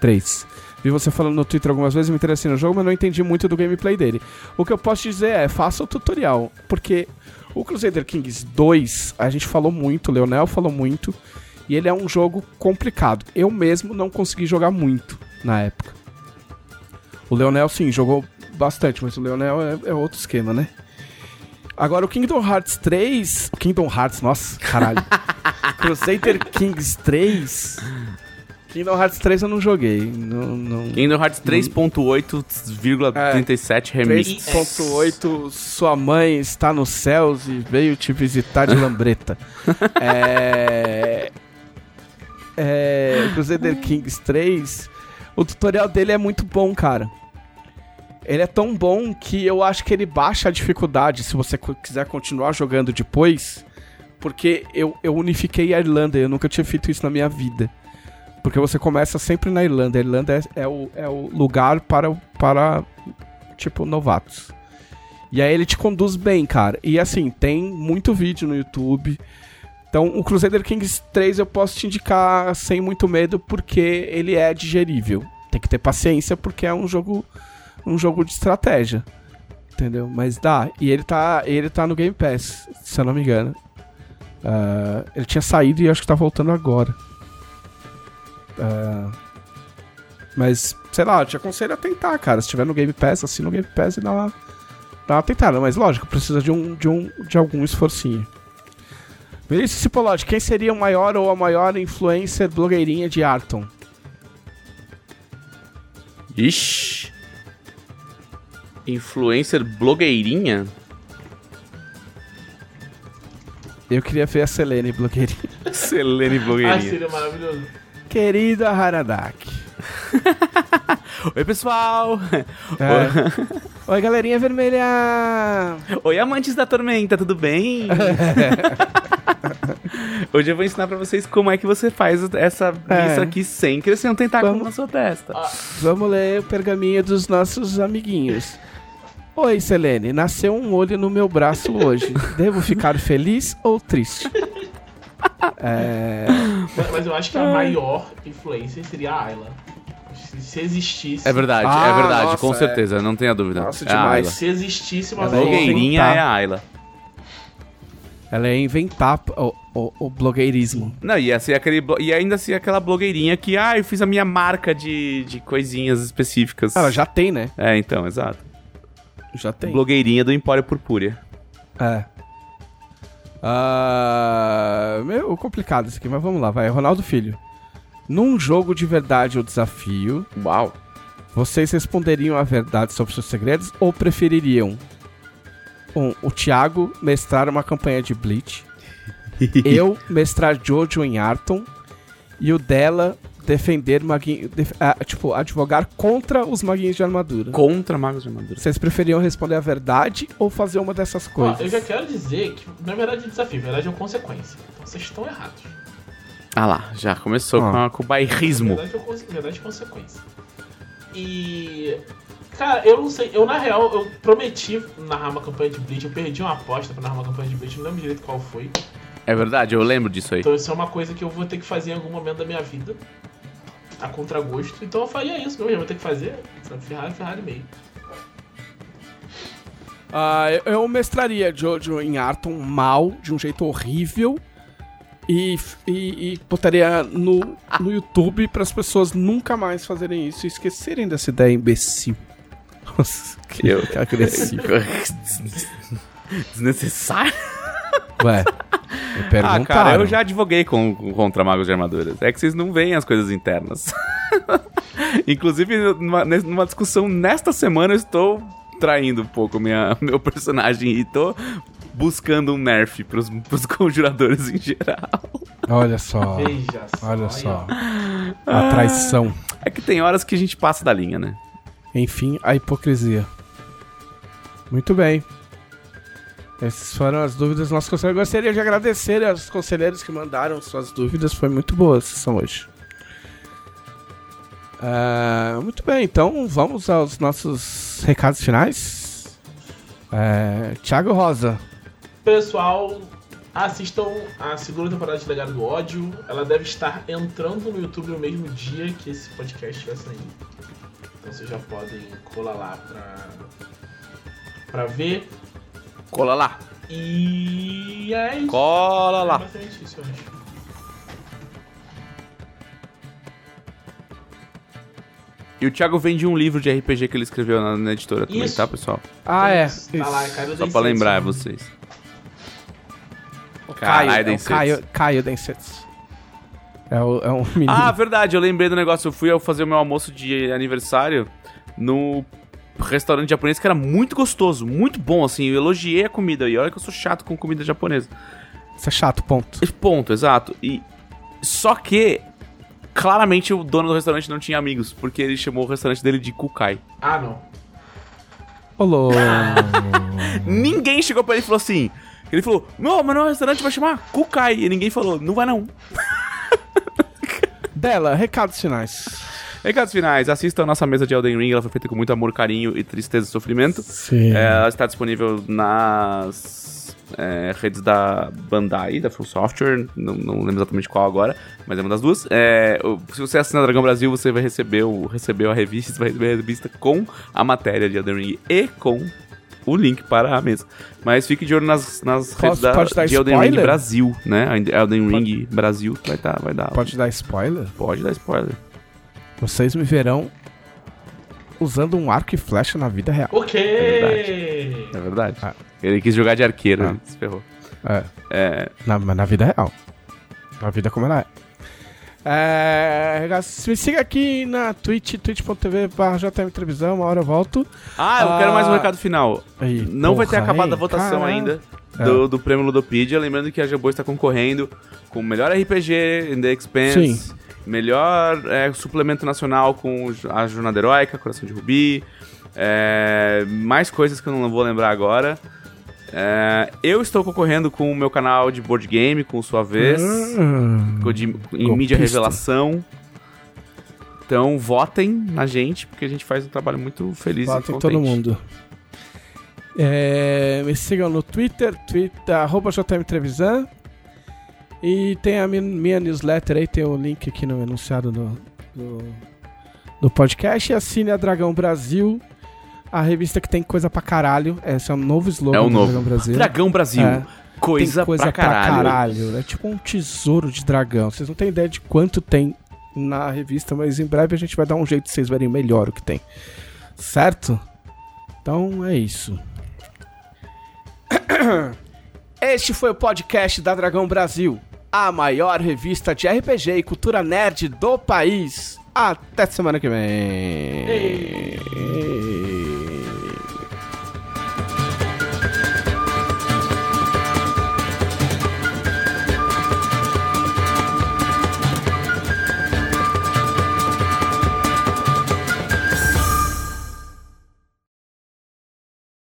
3. Vi você falando no Twitter algumas vezes, me interessei no jogo, mas não entendi muito do gameplay dele. O que eu posso te dizer é, faça o tutorial, porque o Crusader Kings 2, a gente falou muito, o Leonel falou muito, e ele é um jogo complicado. Eu mesmo não consegui jogar muito na época. O Leonel, sim, jogou bastante, mas o Leonel é, é outro esquema, né? Agora, o Kingdom Hearts 3... Kingdom Hearts, nossa, caralho. Crusader Kings 3... Kingdom Hearts 3 eu não joguei. Não, não... Kingdom Hearts 3.8,37 Remix. 3.8 Sua mãe está nos céus e veio te visitar de lambreta. é... é... Crusader Kings 3 O tutorial dele é muito bom, cara. Ele é tão bom que eu acho que ele baixa a dificuldade se você quiser continuar jogando depois. Porque eu, eu unifiquei a Irlanda, eu nunca tinha feito isso na minha vida. Porque você começa sempre na Irlanda. A Irlanda é, é o, é o lugar para, para, tipo, novatos. E aí ele te conduz bem, cara. E assim, tem muito vídeo no YouTube. Então, o Crusader Kings 3 eu posso te indicar sem muito medo, porque ele é digerível. Tem que ter paciência, porque é um jogo, um jogo de estratégia. Entendeu? Mas dá. E ele tá, ele tá no Game Pass, se eu não me engano. Ah, ele tinha saído e acho que tá voltando agora. Ah, mas, sei lá, eu te aconselho a tentar, cara. Se tiver no Game Pass, assina o Game Pass e dá uma, dá uma tentada. Mas lógico, precisa de, um, de, um, de algum esforcinho. Vinícius Cipollotti, quem seria o maior ou a maior influencer blogueirinha de Arton? Ixi. Influencer blogueirinha? Eu queria ver a Selene blogueirinha. Selene Ah, blogueirinha. seria maravilhoso. Querida Haradak. Oi, pessoal! É. Oi, galerinha vermelha! Oi, amantes da tormenta, tudo bem? Hoje eu vou ensinar pra vocês como é que você faz essa É. isso aqui sem crescer um tentáculo Vamos. na sua testa. Vamos ler o pergaminho dos nossos amiguinhos. Oi, Selene. Nasceu um olho no meu braço hoje. Devo ficar feliz ou triste? É... Mas, mas eu acho que a maior influência seria a Ayla. Se, se existisse. É verdade, Ah, é verdade, nossa, com é. certeza, não tenha dúvida. Nossa, é a demais. Se existisse uma é Blogueirinha é a Ayla. Ela é inventar o, o, o blogueirismo. Não, ia ser aquele. E ainda ser aquela blogueirinha que, ah, eu fiz a minha marca de, de coisinhas específicas. Ela já tem, né? É, então, exato. Já tem. Blogueirinha do Empório Purpúrea. É. Ah, meu, complicado isso aqui, mas vamos lá, vai. Ronaldo Filho. Num jogo de verdade ou desafio, Uau. vocês responderiam a verdade sobre seus segredos ou prefeririam um, o Thiago mestrar uma campanha de Bleach, eu mestrar Jojo em Arton e o dela defender maguinho, def- ah, tipo, advogar contra os maguinhos de armadura. Contra magos de armadura. Vocês preferiam responder a verdade ou fazer uma dessas Ó, coisas? eu já quero dizer que, na verdade, é desafio, na verdade é uma consequência. Então vocês estão errados. Ah lá, já começou Ah. com, com o bairrismo. Verdade, é conse- verdade é consequência. E. Cara, eu não sei. Eu, na real, eu prometi narrar uma campanha de Bleach. Eu perdi uma aposta pra narrar uma campanha de Bleach. Não lembro direito qual foi. É verdade, eu lembro disso aí. Então isso é uma coisa que eu vou ter que fazer em algum momento da minha vida. A contragosto. Então eu faria isso mesmo. Eu vou ter que fazer. Sabe? Ferrari, Ferrari meio. Ah, eu, eu mestraria Jojo em Arton mal, de um jeito horrível. E, e, e botaria no, no YouTube para as pessoas nunca mais fazerem isso e esquecerem dessa ideia imbecil. Nossa, que, Eu- que agressivo. Desnecessário. Ué, Ah, cara, eu já advoguei com, contra magos de armaduras. É que vocês não veem as coisas internas. Inclusive, numa, numa discussão nesta semana, eu estou traindo um pouco minha, meu personagem e tô buscando um nerf pros, pros conjuradores em geral. Olha só, Veja olha só. A traição. É que tem horas que a gente passa da linha, né? Enfim, a hipocrisia. Muito bem. Essas foram as dúvidas dos nossos conselheiros. Gostaria de agradecer aos conselheiros que mandaram suas dúvidas. Foi muito boa a sessão hoje. Ah, muito bem, então vamos aos nossos recados finais. É, Thiago Rosa. Pessoal, assistam a segunda temporada de Legado do Ódio. Ela deve estar entrando no YouTube no mesmo dia que esse podcast vai sair. Então vocês já podem colar lá pra, pra ver. Cola lá. E é isso. Cola É lá. isso, eu acho. E o Thiago vende um livro de RPG que ele escreveu na, na editora também, Isso. tá, pessoal? Ah, é. Tá lá, cara, eu Só pra lembrar né? vocês. Caio, Caralho, é. Caio, Caio Densetsu. É, o, é um menino. Ah, verdade, eu lembrei do negócio. Eu fui ao fazer o meu almoço de aniversário no restaurante japonês que era muito gostoso, muito bom, assim. Eu elogiei a comida. E olha que eu sou chato com comida japonesa. Isso é chato, ponto. Ponto, exato. E só que claramente o dono do restaurante não tinha amigos, porque ele chamou o restaurante dele de Kukai. Ah, não. Olô. Ninguém chegou pra ele e falou assim. Ele falou: "Não, mas não, o restaurante vai chamar Kukai". E ninguém falou: "Não vai não". Dela, recados finais. Recados finais, assistam a nossa mesa de Elden Ring, ela foi feita com muito amor, carinho e tristeza e sofrimento. Sim. É, ela está disponível nas é, redes da Bandai, da Full Software, não, não lembro exatamente qual agora, mas é uma das duas. É, se você assinar Dragão Brasil, você vai receber, o, recebeu a revista, vai receber a revista com a matéria de Elden Ring e com o link para a mesa. Mas fique de olho nas, nas Posso- redes da, pode de Elden Ring spoiler? Brasil, né? Elden Ring Brasil vai, tá, vai dar. Pode dar spoiler? pode dar spoiler. Vocês me verão usando um arco e flecha na vida real. O quê? É verdade. Ah. Ele quis jogar de arqueiro, Ah. ele se ferrou. É. É, Na, mas na vida real. Na vida como ela é. É, me siga aqui na Twitch, twitch.tv JM Televisão, uma hora eu volto. Ah, eu quero mais um Ah. recado final. Aí, Não vai ter porra, acabado aí, a votação ainda É. do, do prêmio Ludopedia. Lembrando que a Jambô está concorrendo com o melhor RPG in the Expanse, Sim. Melhor é, suplemento nacional com a Jornada Heróica, Coração de Rubi, é, mais coisas que eu não vou lembrar agora. É, eu estou concorrendo com o meu canal de board game, com sua vez, Hum, de- em golpista. mídia revelação. Então votem na gente, porque a gente faz um trabalho muito feliz Votem e contente. todo mundo. É, me sigam no Twitter, twitter arroba JM Trevisan. E tem a mi- minha newsletter aí, tem o link aqui no enunciado do, do, do podcast. E assine a Dragão Brasil, a revista que tem coisa pra caralho. Esse é o novo slogan É do novo. Dragão Brasil. Dragão Brasil. É. Coisa, tem coisa pra caralho. caralho. É tipo um tesouro de dragão. Vocês não têm ideia de quanto tem na revista, mas em breve a gente vai dar um jeito de vocês verem melhor o que tem. Certo? Então é isso. Este foi o podcast da Dragão Brasil, a maior revista de RPG e cultura nerd do país. Até semana que vem.